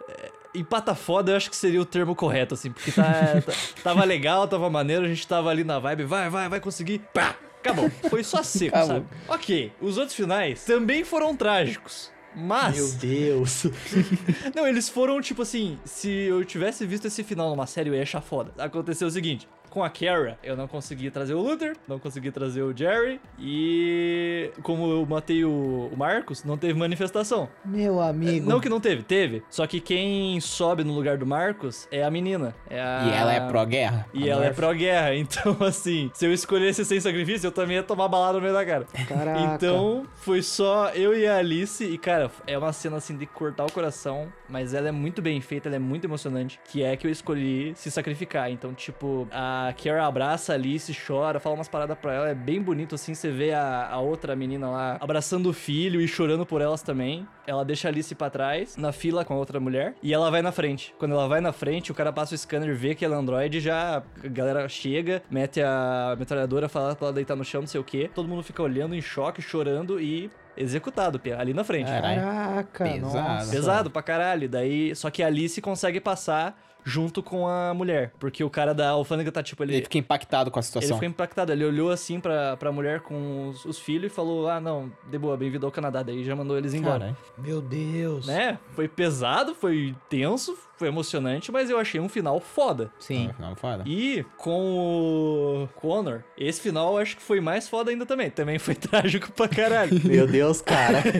é, empata foda, eu acho que seria o termo correto, assim, porque tá, tá- tava legal, tava maneiro, a gente tava ali na vibe, vai, vai, vai conseguir, pá, acabou. Foi só seco, Acabou. sabe? Ok, os outros finais também foram trágicos. Mas. Meu Deus. Não, eles foram tipo assim: se eu tivesse visto esse final numa série, eu ia achar foda. Aconteceu o seguinte: com a Kara, eu não consegui trazer o Luther, não consegui trazer o Jerry, e como eu matei o, o Marcos, não teve manifestação. Meu amigo. Não que não teve, teve. Só que quem sobe no lugar do Marcos é a menina. É a... E ela é pró-guerra. E ela é pró-guerra, então assim, se eu escolhesse sem sacrifício, eu também ia tomar balada no meio da cara. Caraca. Então, foi só eu e a Alice, e cara, é uma cena assim de cortar o coração, mas ela é muito bem feita, ela é muito emocionante, que é que eu escolhi se sacrificar. Então, tipo, a Kara abraça a Alice, chora, fala umas paradas pra ela, é bem bonito assim, você vê a, a outra menina lá abraçando o filho e chorando por elas também. Ela deixa a Alice pra trás, na fila com a outra mulher, e ela vai na frente. Quando ela vai na frente, o cara passa o scanner, vê que ela é Android, já a galera chega, mete a metralhadora, fala pra ela deitar no chão, não sei o que. Todo mundo fica olhando em choque, chorando e executado, Pia, ali na frente. Caraca, Pesado. nossa. Pesado pra caralho. Daí, só que a Alice consegue passar junto com a mulher. Porque o cara da alfândega tá tipo, ele, Ele fica impactado com a ele situação. ficou impactado. Ele olhou assim pra, pra mulher com os, os filhos e falou: Ah, não, de boa, bem-vindo ao Canadá. Daí já mandou eles embora. Caralho. Meu Deus. Né? Foi pesado, foi tenso, foi emocionante, mas eu achei um final foda. Sim. Não, foda. E com o Connor, esse final eu acho que foi mais foda ainda também. Também foi trágico pra caralho. Meu Deus, cara.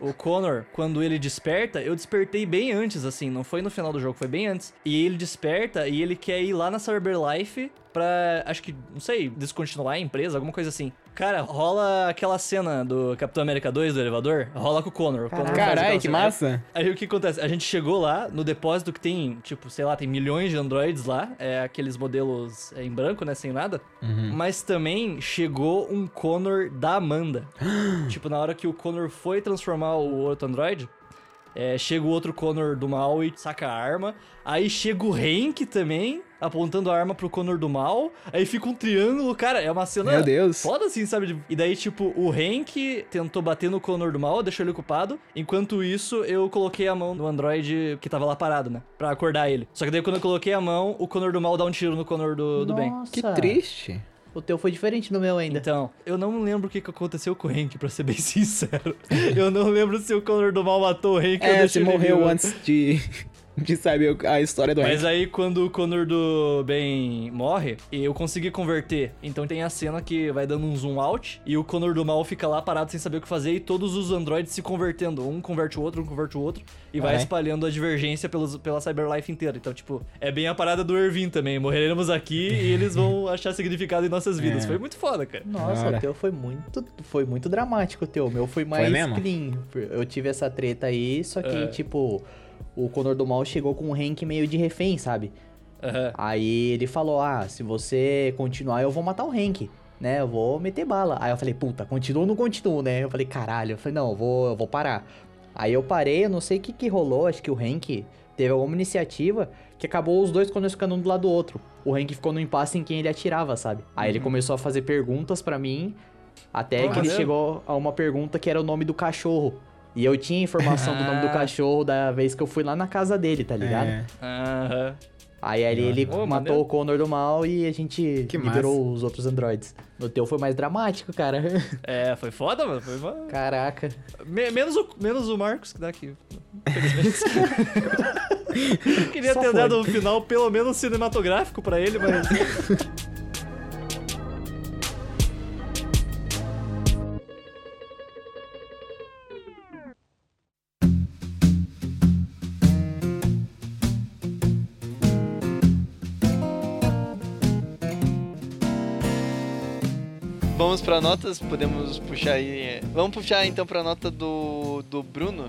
O Connor, quando ele desperta, eu despertei bem antes, assim, não foi no final do jogo, foi bem antes. E ele desperta e ele quer ir lá na Cyberlife pra, acho que, não sei, descontinuar a empresa, alguma coisa assim. Cara, rola aquela cena do Capitão América 2 do elevador, rola com o Connor. Caralho, que massa. Aí o que acontece? A gente chegou lá no depósito que tem, tipo, sei lá, tem milhões de androides lá. É aqueles modelos é, em branco, né? Sem nada. Mas também chegou um Connor da Amanda. tipo, na hora que o Connor foi transformar o outro android. É, chega o outro Connor do mal e saca a arma. Aí chega o Hank também, apontando a arma pro Connor do mal. Aí fica um triângulo, cara. É uma cena. Meu Deus. Foda assim, sabe? de- E daí, tipo, o Hank tentou bater no Connor do mal, deixou ele ocupado. Enquanto isso, eu coloquei a mão no android que tava lá parado, né? Pra acordar ele. Só que daí, quando eu coloquei a mão, o Connor do mal dá um tiro no Connor do, do bem. Que triste. O teu foi diferente do meu ainda. Então, eu não lembro o que, que aconteceu com o Hank, pra ser bem sincero. eu não lembro se o Connor do mal matou o Hank ou É, deixou você ele morreu vivo. antes de, de saber a história do Mas Hank. aí, quando o Connor do bem morre, eu consegui converter. Então tem a cena que vai dando um zoom out e o Connor do mal fica lá parado sem saber o que fazer e todos os androides se convertendo. Um converte o outro, um converte o outro e vai Caralho. espalhando a divergência pelos, pela Cyberlife inteira. Então, tipo, é bem a parada do Irvin também. Morreremos aqui e eles vão achar significado em nossas vidas. É. Foi muito foda, cara. Nossa, Cara. o teu foi muito, foi muito dramático, o teu. O meu foi mais mesmo? clean. Eu tive essa treta aí, só que, É. tipo, o Conor do Mal chegou com o Hank meio de refém, sabe? Aham. Aí ele falou, ah, se você continuar, eu vou matar o Hank, né? Eu vou meter bala. Aí eu falei, puta, continua ou não continuo, né? Eu falei, caralho. Eu falei, não, eu vou, eu vou parar. Aí eu parei, eu não sei o que que rolou, acho que o Hank teve alguma iniciativa que acabou os dois quando ficando um do lado do outro. O Hank ficou no impasse em quem ele atirava, sabe? Aí ele começou a fazer perguntas pra mim, até Pô, que ele chegou a uma pergunta que era o nome do cachorro. E eu tinha informação do nome do Ah. cachorro da vez que eu fui lá na casa dele, tá ligado? É. Aham. Aí ali ele Ô, matou maneiro. o Connor do mal e a gente Que liberou os outros androides. No teu foi mais dramático, cara. É, foi foda, mano. Foi foda. Caraca. Me- menos, o, menos o Marcos, que dá aqui. Infelizmente. Eu queria Só ter foi. dado um final pelo menos cinematográfico pra ele, mas. Vamos pra notas, podemos puxar aí. é, Vamos puxar então pra nota do, do Bruno.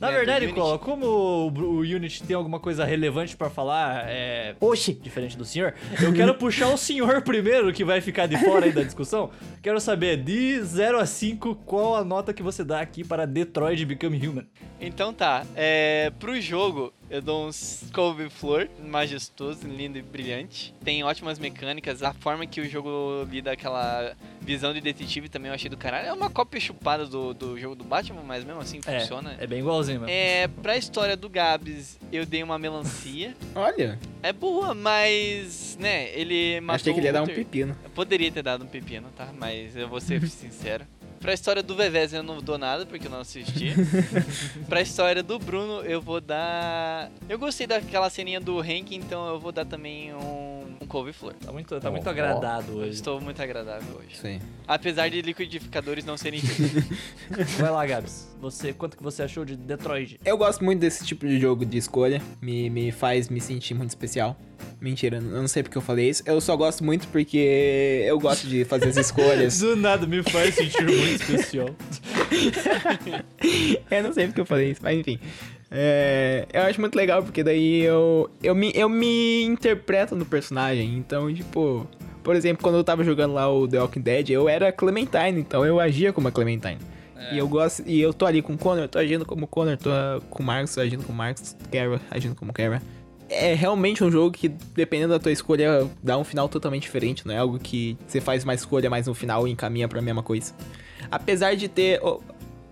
Na né, do verdade, Unity. Cola, como o, o Unity tem alguma coisa relevante pra falar, é. Oxi! Diferente do senhor, eu quero puxar o senhor primeiro, que vai ficar de fora aí da discussão. Quero saber, de 0 a 5, qual a nota que você dá aqui para Detroit Become Human? Então tá, é, pro jogo eu dou um couve flor majestoso, lindo e brilhante. Tem ótimas mecânicas, a forma que o jogo lida aquela visão de detetive também eu achei do caralho. É uma cópia chupada do, do jogo do Batman, mas mesmo assim É, funciona. é bem igualzinho, mano. É, pra história do Gabs, eu dei uma melancia. Olha, É boa, mas, né, ele matou achei que ele ia dar um pepino. Eu poderia ter dado um pepino, tá? Mas eu vou ser sincero. Pra história do Vevez eu não dou nada, porque eu não assisti. pra história do Bruno, eu vou dar... Eu gostei daquela ceninha do Hank, então eu vou dar também um, um couve-flor. Tá muito, tá Ó, muito agradado Eu hoje. estou muito agradável hoje. Aí. Apesar de liquidificadores não serem. Vai lá, Gabs. Você, quanto que você achou de Detroit? Eu gosto muito desse tipo de jogo de escolha. Me, me faz me sentir muito especial. Mentira, eu não sei porque eu falei isso. Eu só gosto muito porque eu gosto de fazer as escolhas. Do nada me faz sentir muito especial. eu não sei porque eu falei isso, mas enfim. É, eu acho muito legal porque daí eu, eu, me, eu me interpreto no personagem. Então, tipo, por exemplo, quando eu tava jogando lá o The Walking Dead, eu era Clementine, então eu agia como a Clementine. E eu gosto, e eu tô ali com o Connor, eu tô agindo como o Connor, tô com o Marcos, agindo como o Marcos, Kara, agindo como Kara. É realmente um jogo que, dependendo da tua escolha, dá um final totalmente diferente, não é algo que você faz uma escolha, mas no final encaminha pra mesma coisa. Apesar de ter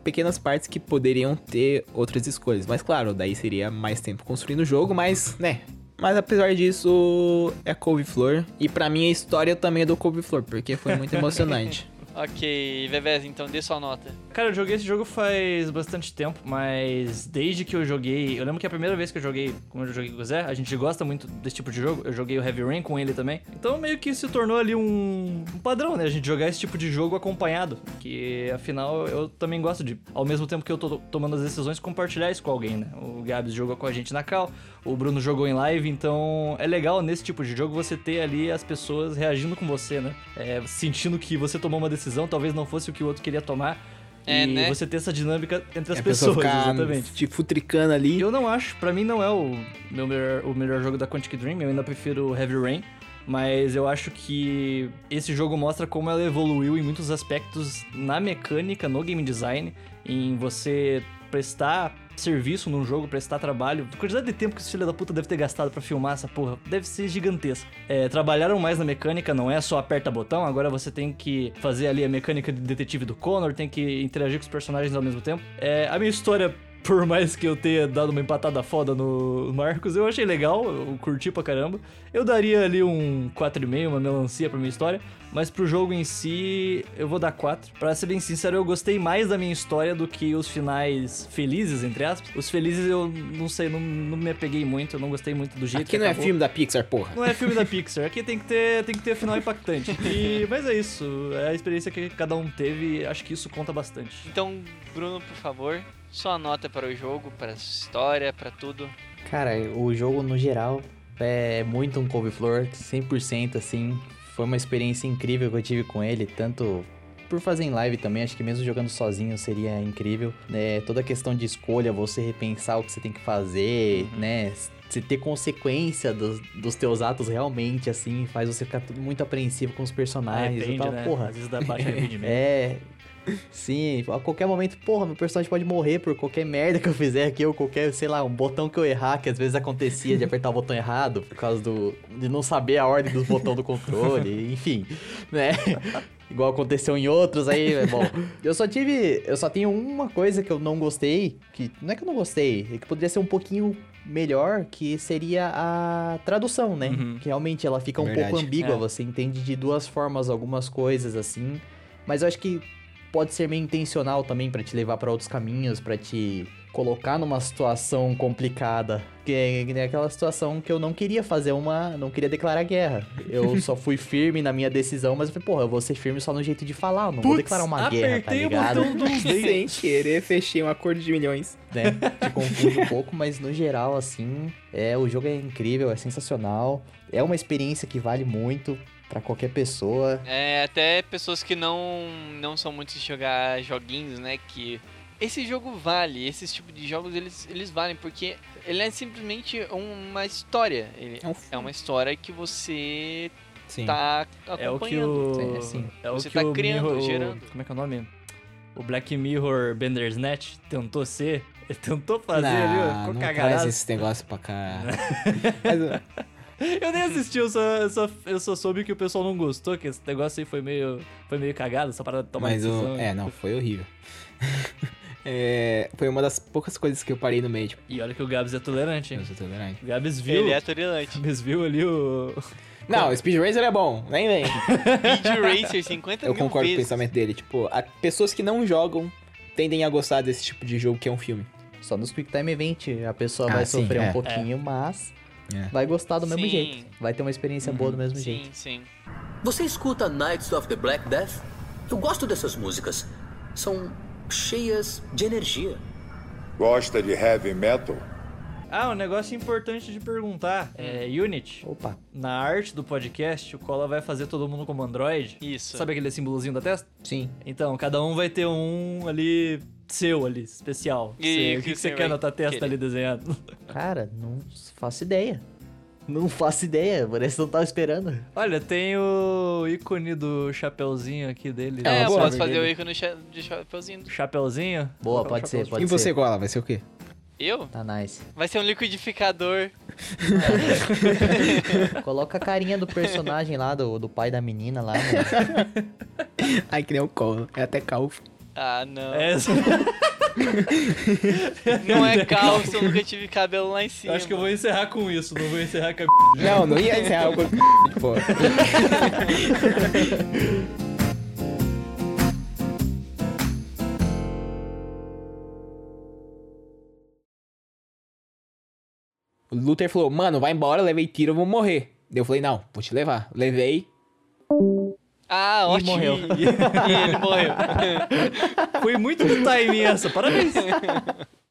pequenas partes que poderiam ter outras escolhas, mas claro, daí seria mais tempo construindo o jogo, mas, né... Mas apesar disso, é couve-flor. E pra mim a história também é do couve-flor, porque foi muito emocionante. Ok, Vevez, então dê sua nota. Cara, eu joguei esse jogo faz bastante tempo, mas desde que eu joguei. Eu lembro que a primeira vez que eu joguei, como eu joguei com o Zé, a gente gosta muito desse tipo de jogo. Eu joguei o Heavy Rain com ele também. Então meio que se tornou ali um, um padrão, né? A gente jogar esse tipo de jogo acompanhado. Que afinal eu também gosto de, ao mesmo tempo que eu tô tomando as decisões, compartilhar isso com alguém, né? O Gabs jogou com a gente na Cal, o Bruno jogou em live, então é legal nesse tipo de jogo você ter ali as pessoas reagindo com você, né? É, sentindo que você tomou uma decisão, talvez não fosse o que o outro queria tomar. É, e né? você ter essa dinâmica entre as pessoa pessoas, ficar exatamente. te futricando ali. Eu não acho, pra mim não é o meu melhor, o melhor jogo da Quantic Dream, eu ainda prefiro o Heavy Rain, mas eu acho que esse jogo mostra como ela evoluiu em muitos aspectos na mecânica, no game design, em você prestar serviço num jogo, prestar trabalho. A quantidade de tempo que esse filho da puta deve ter gastado pra filmar essa porra deve ser gigantesca. É, trabalharam mais na mecânica, não é só aperta botão, agora você tem que fazer ali a mecânica de detetive do Connor, tem que interagir com os personagens ao mesmo tempo. É, a minha história por mais que eu tenha dado uma empatada foda no Marcos, eu achei legal, eu curti pra caramba. Eu daria ali um 4,5, uma melancia pra minha história, mas pro jogo em si, eu vou dar 4. Pra ser bem sincero, eu gostei mais da minha história do que os finais felizes, entre aspas. Os felizes eu não sei, não, não me apeguei muito, eu não gostei muito do jeito Aqui que não é acabou. filme da Pixar, porra. Não é filme da Pixar. Aqui tem que ter, tem que ter final impactante. E, mas é isso. É a experiência que cada um teve. e Acho que isso conta bastante. Então, Bruno, por favor, sua nota para o jogo, para a história, para tudo. Cara, o jogo no geral é muito um couve-flor, 100% assim. Foi uma experiência incrível que eu tive com ele, tanto por fazer em live também, acho que mesmo jogando sozinho seria incrível. É, toda a questão de escolha, você repensar o que você tem que fazer, né? Você ter consequência dos, dos teus atos realmente, assim, faz você ficar muito apreensivo com os personagens. eu Arrepende, tava, né? porra, Às vezes dá arrependimento. é. Sim, a qualquer momento, porra, meu personagem pode morrer por qualquer merda que eu fizer aqui, ou qualquer, sei lá, um botão que eu errar, que às vezes acontecia de apertar o botão errado, por causa do. de não saber a ordem dos botões do controle, enfim, né? Igual aconteceu em outros aí, é bom. Eu só tive. Eu só tenho uma coisa que eu não gostei, que. Não é que eu não gostei, é que poderia ser um pouquinho melhor, que seria a tradução, né? Uhum. Que realmente ela fica um Verdade. pouco ambígua, É. você entende de duas formas algumas coisas, assim. Mas eu acho que pode ser meio intencional também pra te levar pra outros caminhos, pra te colocar numa situação complicada, que é, que aquela situação que eu não queria fazer uma, não queria declarar guerra. Eu só fui firme na minha decisão, mas eu falei, porra, eu vou ser firme só no jeito de falar, eu não vou declarar uma guerra, tá apertei o ligado? botão dos Sem querer, fechei um acordo de milhões. né? Te confunde um pouco, mas no geral, assim, é, o jogo é incrível, é sensacional. É uma experiência que vale muito pra qualquer pessoa. É, até pessoas que não, não são muito de jogar joguinhos, né? Que esse jogo vale, esses tipos de jogos eles, eles valem, porque ele é simplesmente uma história. Ele É um é uma história que você Sim. tá É o que acompanhando. o. É, sim. É o Você que tá o criando, Mirror- gerando. Como é que é o nome? O Black Mirror Bandersnatch tentou ser. Ele tentou fazer não, ali, ó, não cagadaço. esse negócio pra cá. Mas, Eu nem assisti, eu só, eu, só, eu só soube que o pessoal não gostou, que esse negócio aí foi meio, foi meio cagado, essa parada de tomar Mas o. decisão. É, não, foi horrível. É, foi uma das poucas coisas que eu parei no meio, tipo, E olha que o Gabs é tolerante, hein? eu sou tolerante. O Gabs viu. Ele é tolerante. O Gabs viu ali o. Não, o Speed Racer é bom, nem vem. Speed Racer 50 Eu concordo com o vezes. pensamento dele. Tipo, a- pessoas que não jogam tendem a gostar desse tipo de jogo que é um filme. Só nos Quick Time Event a pessoa Ah, vai sim, sofrer é. um pouquinho, mas É. vai gostar do mesmo Sim. jeito. Vai ter uma experiência boa do mesmo Sim, jeito. sim. Você escuta Knights of the Black Death? Eu gosto dessas músicas. São cheias de energia. Gosta de heavy metal? Ah, um negócio importante de perguntar. É, Unity, Opa. na arte do podcast, o Cola vai fazer todo mundo como Android. Isso. Sabe aquele símbolozinho da testa? Sim. Então, cada um vai ter um ali seu ali, especial. E Você- o o que, que você você quer na tua testa querer? ali desenhado? Cara, não faço ideia. Não faço ideia, parece que não tava esperando. Olha, tem o ícone do chapeuzinho aqui dele. É, eu posso fazer o ícone de chapeuzinho. Chapeuzinho? Boa, pode ser, pode e você, ser. Gola, vai ser o quê? Eu? Tá nice. Vai ser um liquidificador. Coloca a carinha do personagem lá, do, do pai da menina lá, mano. Ai, que nem o Cola. É até calvo. Ah, não. É, Não é calça, eu nunca tive cabelo lá em cima. acho que eu vou encerrar com isso, não vou encerrar com a... Não, não ia encerrar o Pô. O Luther falou, mano, vai embora, levei tiro, eu vou morrer. Daí eu falei, não, vou te levar. Levei. Ah, ótimo. morreu. e ele morreu. Foi muito no timing essa, parabéns.